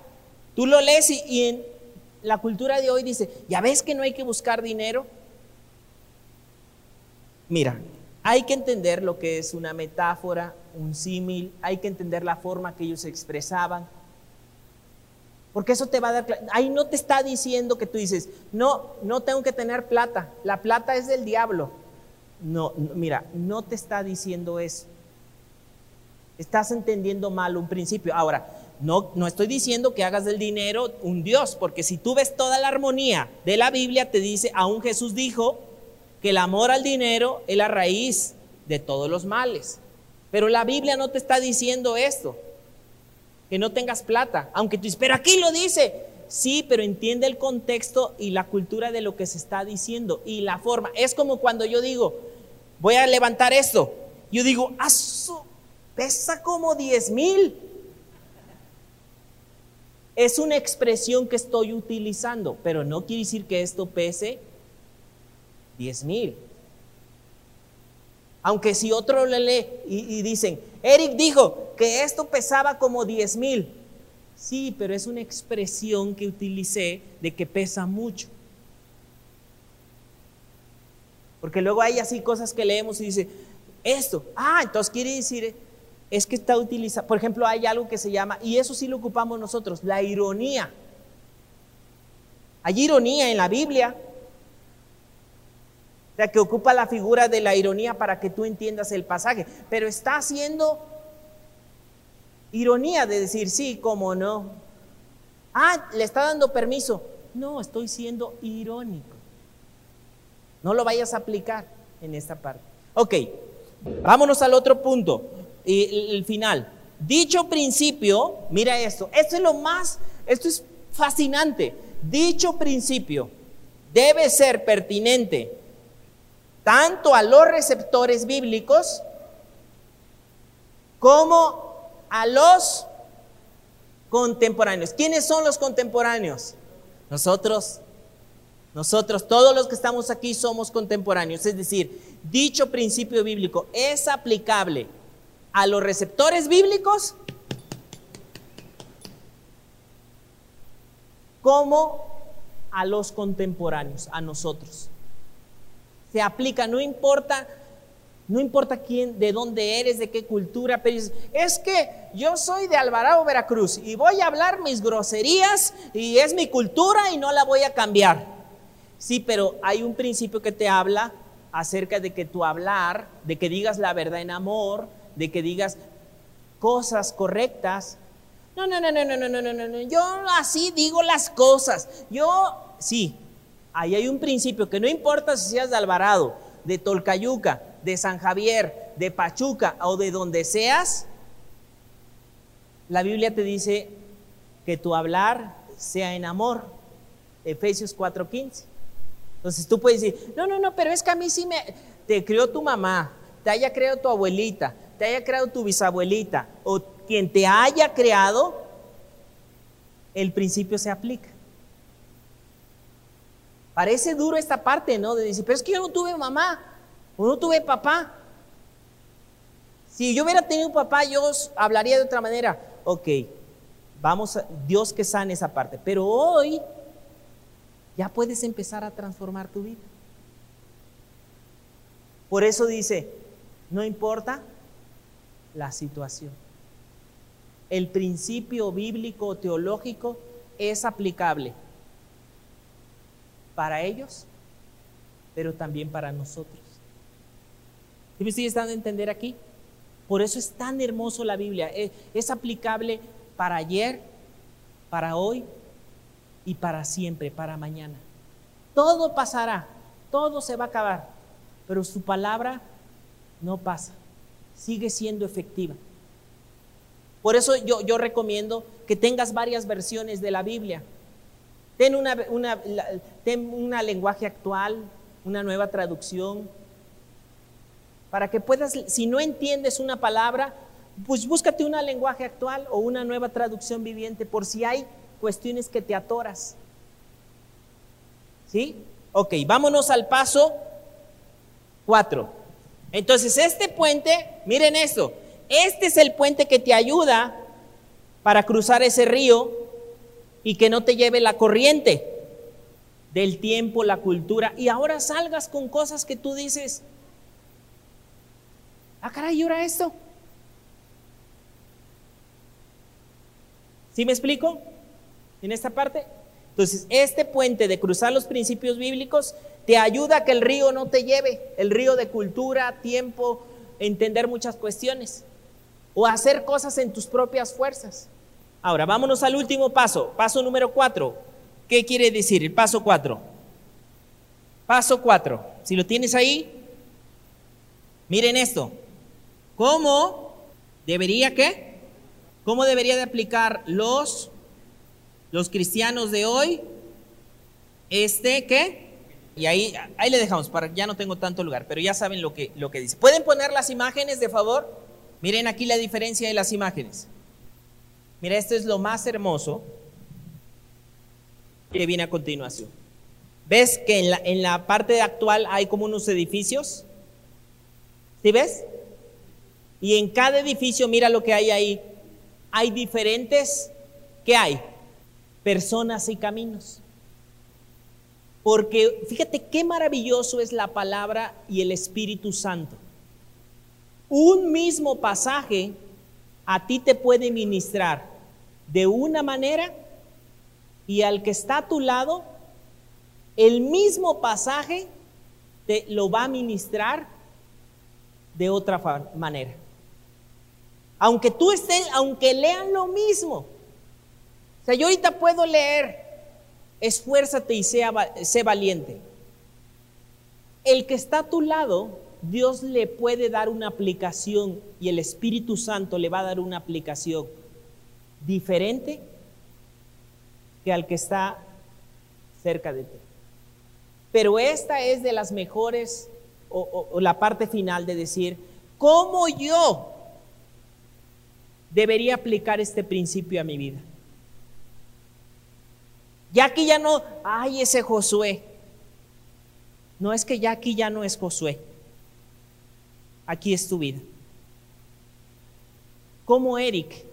Tú lo lees y, y en la cultura de hoy dice, ¿ya ves que no hay que buscar dinero? Mira, hay que entender lo que es una metáfora, un símil, hay que entender la forma que ellos expresaban. Porque eso te va a dar, ahí no te está diciendo que tú dices, no, no tengo que tener plata, la plata es del diablo. No, mira, no te está diciendo eso. Estás entendiendo mal un principio. Ahora, no, no estoy diciendo que hagas del dinero un Dios, porque si tú ves toda la armonía de la Biblia, te dice, aún Jesús dijo que el amor al dinero es la raíz de todos los males. Pero la Biblia no te está diciendo esto, que no tengas plata, aunque tú dices, pero aquí lo dice. Sí, pero entiende el contexto y la cultura de lo que se está diciendo y la forma. Es como cuando yo digo, voy a levantar esto. Yo digo, ¡Aso! pesa como 10 mil. Es una expresión que estoy utilizando, pero no quiere decir que esto pese 10 mil. Aunque si otro le lee y, dicen, Eric dijo que esto pesaba como 10 mil. Sí, pero es una expresión que utilicé de que pesa mucho. Porque luego hay así cosas que leemos y dice, esto, ah, entonces quiere decir, es que está utilizando, por ejemplo, hay algo que se llama, y eso sí lo ocupamos nosotros, la ironía. Hay ironía en la Biblia. Sea, que ocupa la figura de la ironía para que tú entiendas el pasaje. Pero está haciendo ironía de decir, sí, cómo no. Ah, le está dando permiso. No, estoy siendo irónico. No lo vayas a aplicar en esta parte. Ok, vámonos al otro punto y el final. Dicho principio, mira esto, esto es lo más, esto es fascinante. Dicho principio debe ser pertinente tanto a los receptores bíblicos como a los contemporáneos. ¿Quiénes son los contemporáneos? Nosotros, nosotros, todos los que estamos aquí somos contemporáneos. Es decir, dicho principio bíblico es aplicable a los receptores bíblicos como a los contemporáneos, a nosotros. Se aplica, no importa, no importa quién, de dónde eres, de qué cultura, pero es que yo soy de Alvarado, Veracruz, y voy a hablar mis groserías y es mi cultura y no la voy a cambiar. Sí, pero hay un principio que te habla acerca de que tu hablar, de que digas la verdad en amor, de que digas cosas correctas. No, no, no, no, no, no, no, no, no, yo así digo las cosas. Yo, sí, ahí hay un principio que no importa si seas de Alvarado, de Tolcayuca, de San Javier, de Pachuca o de donde seas, la Biblia te dice que tu hablar sea en amor. Efesios 4:15. Entonces tú puedes decir, no, no, no, pero es que a mí sí me, te crió tu mamá, te haya creado tu abuelita, te haya creado tu bisabuelita o quien te haya creado, el principio se aplica. Parece duro esta parte, ¿no? De decir, pero es que yo no tuve mamá o no tuve papá. Si yo hubiera tenido un papá, yo hablaría de otra manera. Ok, vamos a Dios que sane esa parte. Pero hoy ya puedes empezar a transformar tu vida. Por eso dice, no importa la situación. El principio bíblico teológico es aplicable para ellos, pero también para nosotros. ¿Sí me sigue dando a entender aquí? Por eso es tan hermoso la Biblia. Es, es aplicable para ayer, para hoy y para siempre, para mañana. Todo pasará, todo se va a acabar, pero su palabra no pasa sigue siendo efectiva. Por eso yo recomiendo que tengas varias versiones de la Biblia. Ten una, una, lenguaje actual, una nueva traducción, para que puedas, si no entiendes una palabra, pues búscate una lenguaje actual o una nueva traducción viviente por si hay cuestiones que te atoras. ¿Sí? Ok, vámonos al paso 4. Entonces, este puente, miren esto, este es el puente que te ayuda para cruzar ese río y que no te lleve la corriente del tiempo, la cultura, y ahora salgas con cosas que tú dices, ah, caray, ¿y esto? ¿Sí me explico? En esta parte. Entonces, este puente de cruzar los principios bíblicos te ayuda a que el río no te lleve, el río de cultura, tiempo, entender muchas cuestiones o hacer cosas en tus propias fuerzas. Ahora, vámonos al último paso, paso número cuatro. ¿Qué quiere decir el paso cuatro? Paso cuatro. Si lo tienes ahí, miren esto. ¿Cómo debería qué? ¿Cómo debería de aplicar los, los cristianos de hoy este qué? Y ahí, ahí le dejamos, para, ya no tengo tanto lugar, pero ya saben lo que, lo que dice. ¿Pueden poner las imágenes, de favor? Miren aquí la diferencia de las imágenes. Mira, esto es lo más hermoso que viene a continuación. ¿Ves que en la, en la parte actual hay como unos edificios? ¿Sí ves? Y en cada edificio, mira lo que hay ahí. Hay diferentes, ¿qué hay? Personas y caminos. Porque fíjate qué maravilloso es la palabra y el Espíritu Santo. Un mismo pasaje a ti te puede ministrar de una manera y al que está a tu lado, el mismo pasaje te lo va a ministrar de otra manera. Aunque tú estés, aunque lean lo mismo. O sea, yo ahorita puedo leer, esfuérzate y sea, sé valiente. El que está a tu lado, Dios le puede dar una aplicación y el Espíritu Santo le va a dar una aplicación diferente que al que está cerca de ti. Pero esta es de las mejores, o, la parte final de decir, ¿cómo yo debería aplicar este principio a mi vida? Ya aquí ya no, ay, ese Josué. No es que ya aquí ya no es Josué. Aquí es tu vida. Como Eric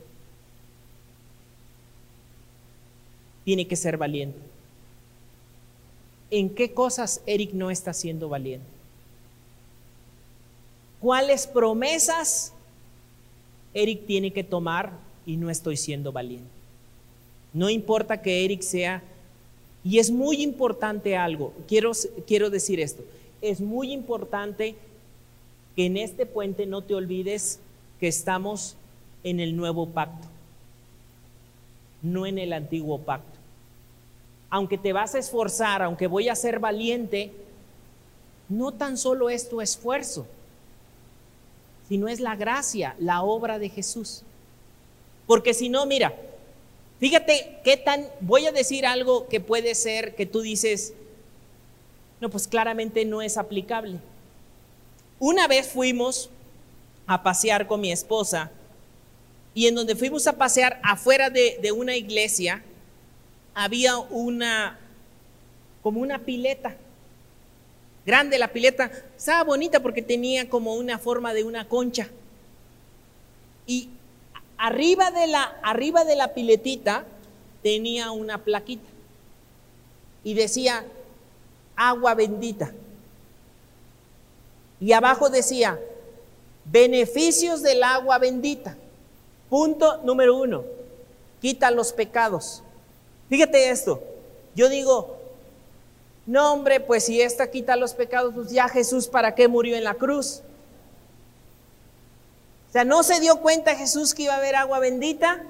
tiene que ser valiente. ¿En qué cosas Eric no está siendo valiente? ¿Cuáles promesas Eric tiene que tomar y no estoy siendo valiente? No importa que Eric sea, y es muy importante algo, quiero, quiero decir esto, es muy importante que en este puente no te olvides que estamos en el nuevo pacto, no en el antiguo pacto aunque te vas a esforzar, aunque voy a ser valiente, no tan solo es tu esfuerzo, sino es la gracia, la obra de Jesús. Porque si no, mira, fíjate qué tan, voy a decir algo que puede ser que tú dices, no, pues claramente no es aplicable. Una vez fuimos a pasear con mi esposa y en donde fuimos a pasear afuera de, de una iglesia, había una, como una pileta. Grande la pileta, estaba bonita porque tenía como una forma de una concha. Y arriba de la, arriba de la piletita tenía una plaquita. Y decía, agua bendita. Y abajo decía, beneficios del agua bendita. Punto número uno, quita los pecados. Fíjate esto, yo digo, no hombre, pues si esta quita los pecados, pues ya Jesús para qué murió en la cruz. O sea, ¿no se dio cuenta Jesús que iba a haber agua bendita?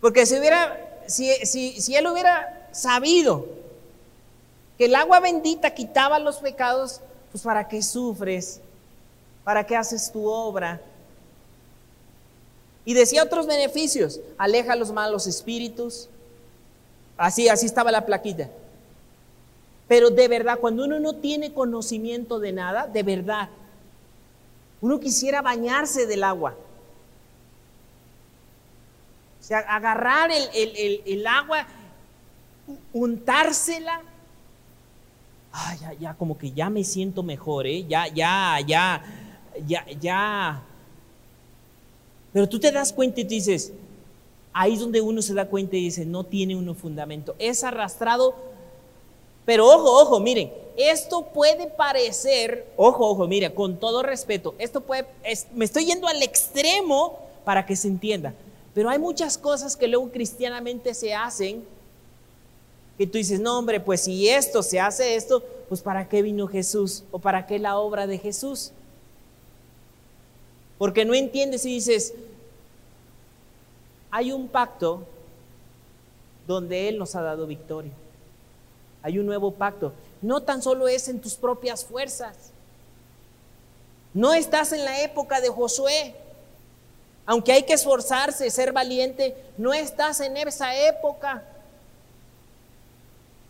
Porque si hubiera, si, si, si él hubiera sabido que el agua bendita quitaba los pecados, pues ¿para qué sufres? ¿Para qué haces tu obra? Y decía otros beneficios, aleja los malos espíritus. Así, así estaba la plaquita. Pero de verdad, cuando uno no tiene conocimiento de nada, de verdad, uno quisiera bañarse del agua. O sea, agarrar el, el agua, untársela ah, ya, ya, como que ya me siento mejor, ¿eh? Ya, ya, ya, ya, ya. Pero tú te das cuenta y te dices, ahí es donde uno se da cuenta y dice, no tiene uno fundamento. Es arrastrado, pero ojo, ojo, miren, esto puede parecer, ojo, ojo, mira, con todo respeto, esto puede, me estoy yendo al extremo para que se entienda, pero hay muchas cosas que luego cristianamente se hacen que tú dices, no hombre, pues si esto se hace esto, pues ¿para qué vino Jesús? ¿O para qué la obra de Jesús? Porque no entiendes y dices, hay un pacto donde Él nos ha dado victoria. Hay un nuevo pacto. No tan solo es en tus propias fuerzas. No estás en la época de Josué. Aunque hay que esforzarse, ser valiente, no estás en esa época.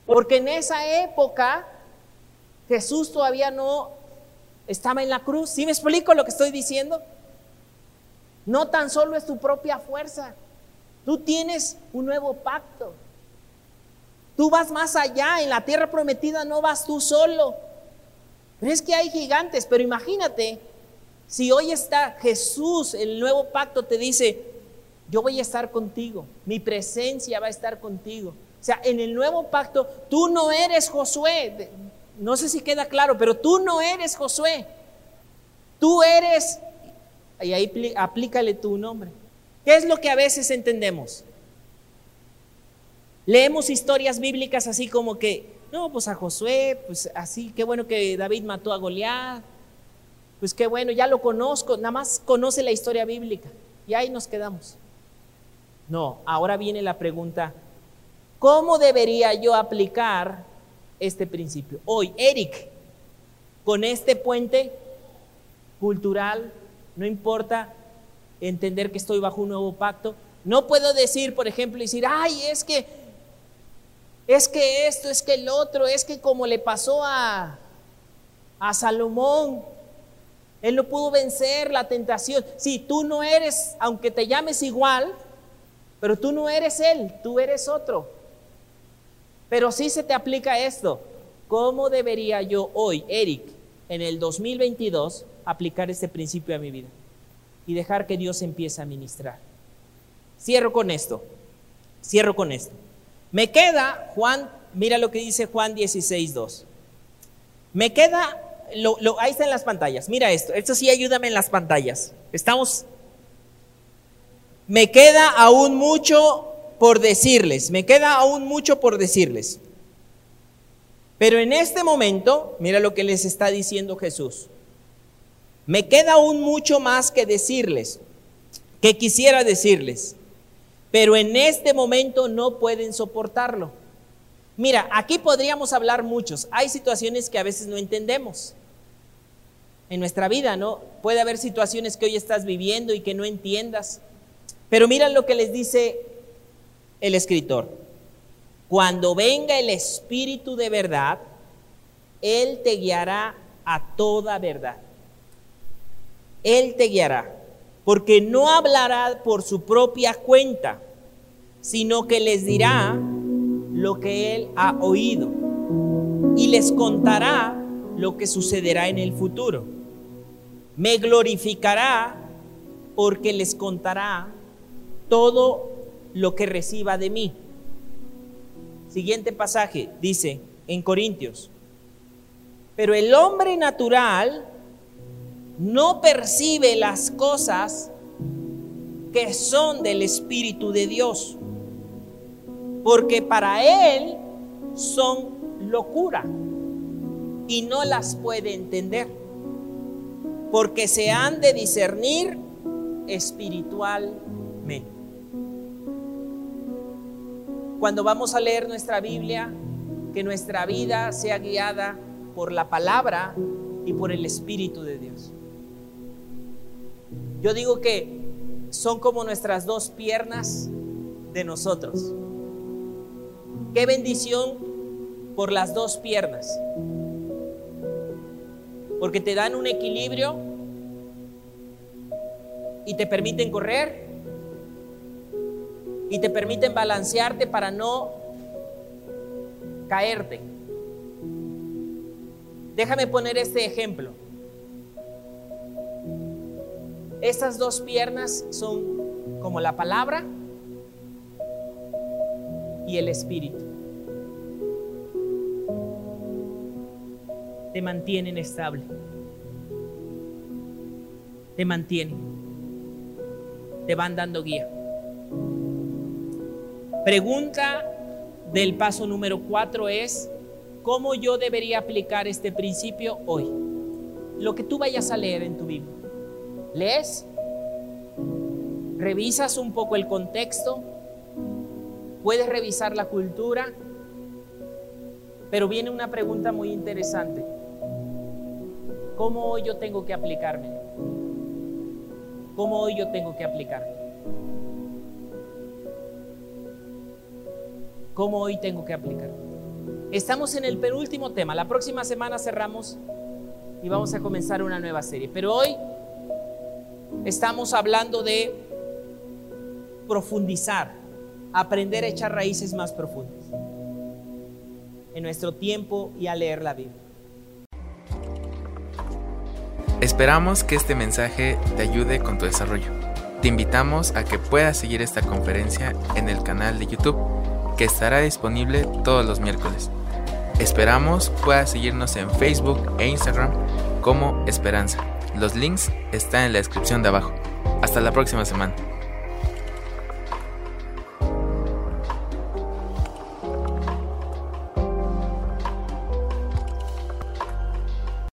Porque en esa época Jesús todavía no estaba en la cruz. ¿Sí me explico lo que estoy diciendo? No tan solo es tu propia fuerza. Tú tienes un nuevo pacto. Tú vas más allá. En la tierra prometida no vas tú solo. Pero es que hay gigantes. Pero imagínate, si hoy está Jesús, el nuevo pacto te dice, yo voy a estar contigo. Mi presencia va a estar contigo. O sea, en el nuevo pacto, tú no eres Josué. No sé si queda claro, pero tú no eres Josué. Tú eres, y ahí aplícale tu nombre. ¿Qué es lo que a veces entendemos? Leemos historias bíblicas así como que, no, pues a Josué, pues así, qué bueno que David mató a Goliat, pues qué bueno, ya lo conozco, nada más conoce la historia bíblica y ahí nos quedamos. No, ahora viene la pregunta, ¿Cómo debería yo aplicar este principio? Hoy, Eric, con este puente cultural, no importa entender que estoy bajo un nuevo pacto, no puedo decir, por ejemplo, decir, ay, es que, es que esto, es que el otro, es que como le pasó a, a Salomón, él no pudo vencer la tentación. Si tú no eres, aunque te llames igual, pero tú no eres él, tú eres otro. Pero sí se te aplica esto. ¿Cómo debería yo hoy, Eric, en el 2022, aplicar este principio a mi vida? Y dejar que Dios empiece a ministrar. Cierro con esto. Cierro con esto. Me queda, Juan, mira lo que dice Juan 16, 2. Me queda, lo, ahí está en las pantallas. Mira esto. Esto sí, ayúdame en las pantallas. Estamos. Me queda aún mucho por decirles, me queda aún mucho por decirles. Pero en este momento, mira lo que les está diciendo Jesús. Me queda aún mucho más que decirles, que quisiera decirles, pero en este momento no pueden soportarlo. Mira, aquí podríamos hablar muchos. Hay situaciones que a veces no entendemos. En nuestra vida, ¿no? Puede haber situaciones que hoy estás viviendo y que no entiendas. Pero mira lo que les dice el escritor, cuando venga el Espíritu de verdad, Él te guiará a toda verdad. Él te guiará, porque no hablará por su propia cuenta, sino que les dirá lo que Él ha oído y les contará lo que sucederá en el futuro. Me glorificará porque les contará todo lo que reciba de mí. Siguiente pasaje dice en Corintios, pero el hombre natural no percibe las cosas que son del Espíritu de Dios, porque para él son locura y no las puede entender, porque se han de discernir espiritualmente cuando vamos a leer nuestra Biblia, que nuestra vida sea guiada por la palabra y por el Espíritu de Dios. Yo digo que son como nuestras dos piernas de nosotros. Qué bendición por las dos piernas. Porque te dan un equilibrio y te permiten correr y te permiten balancearte para no caerte. Déjame poner este ejemplo. Estas dos piernas son como la palabra y el espíritu. Te mantienen estable. Te mantienen. Te van dando guía. Pregunta del paso número cuatro es, ¿cómo yo debería aplicar este principio hoy? Lo que tú vayas a leer en tu Biblia lees, revisas un poco el contexto, puedes revisar la cultura, pero viene una pregunta muy interesante. ¿Cómo hoy yo tengo que aplicarme? ¿Cómo hoy yo tengo que aplicarme? ¿Cómo hoy tengo que aplicar? Estamos en el penúltimo tema. La próxima semana cerramos y vamos a comenzar una nueva serie. Pero hoy Estamos hablando de profundizar, aprender a echar raíces más profundas en nuestro tiempo y a leer la Biblia. Esperamos que este mensaje te ayude con tu desarrollo. Te invitamos a que puedas seguir esta conferencia en el canal de YouTube, que estará disponible todos los miércoles. Esperamos puedas seguirnos en Facebook e Instagram como Esperanza. Los links están en la descripción de abajo. Hasta la próxima semana.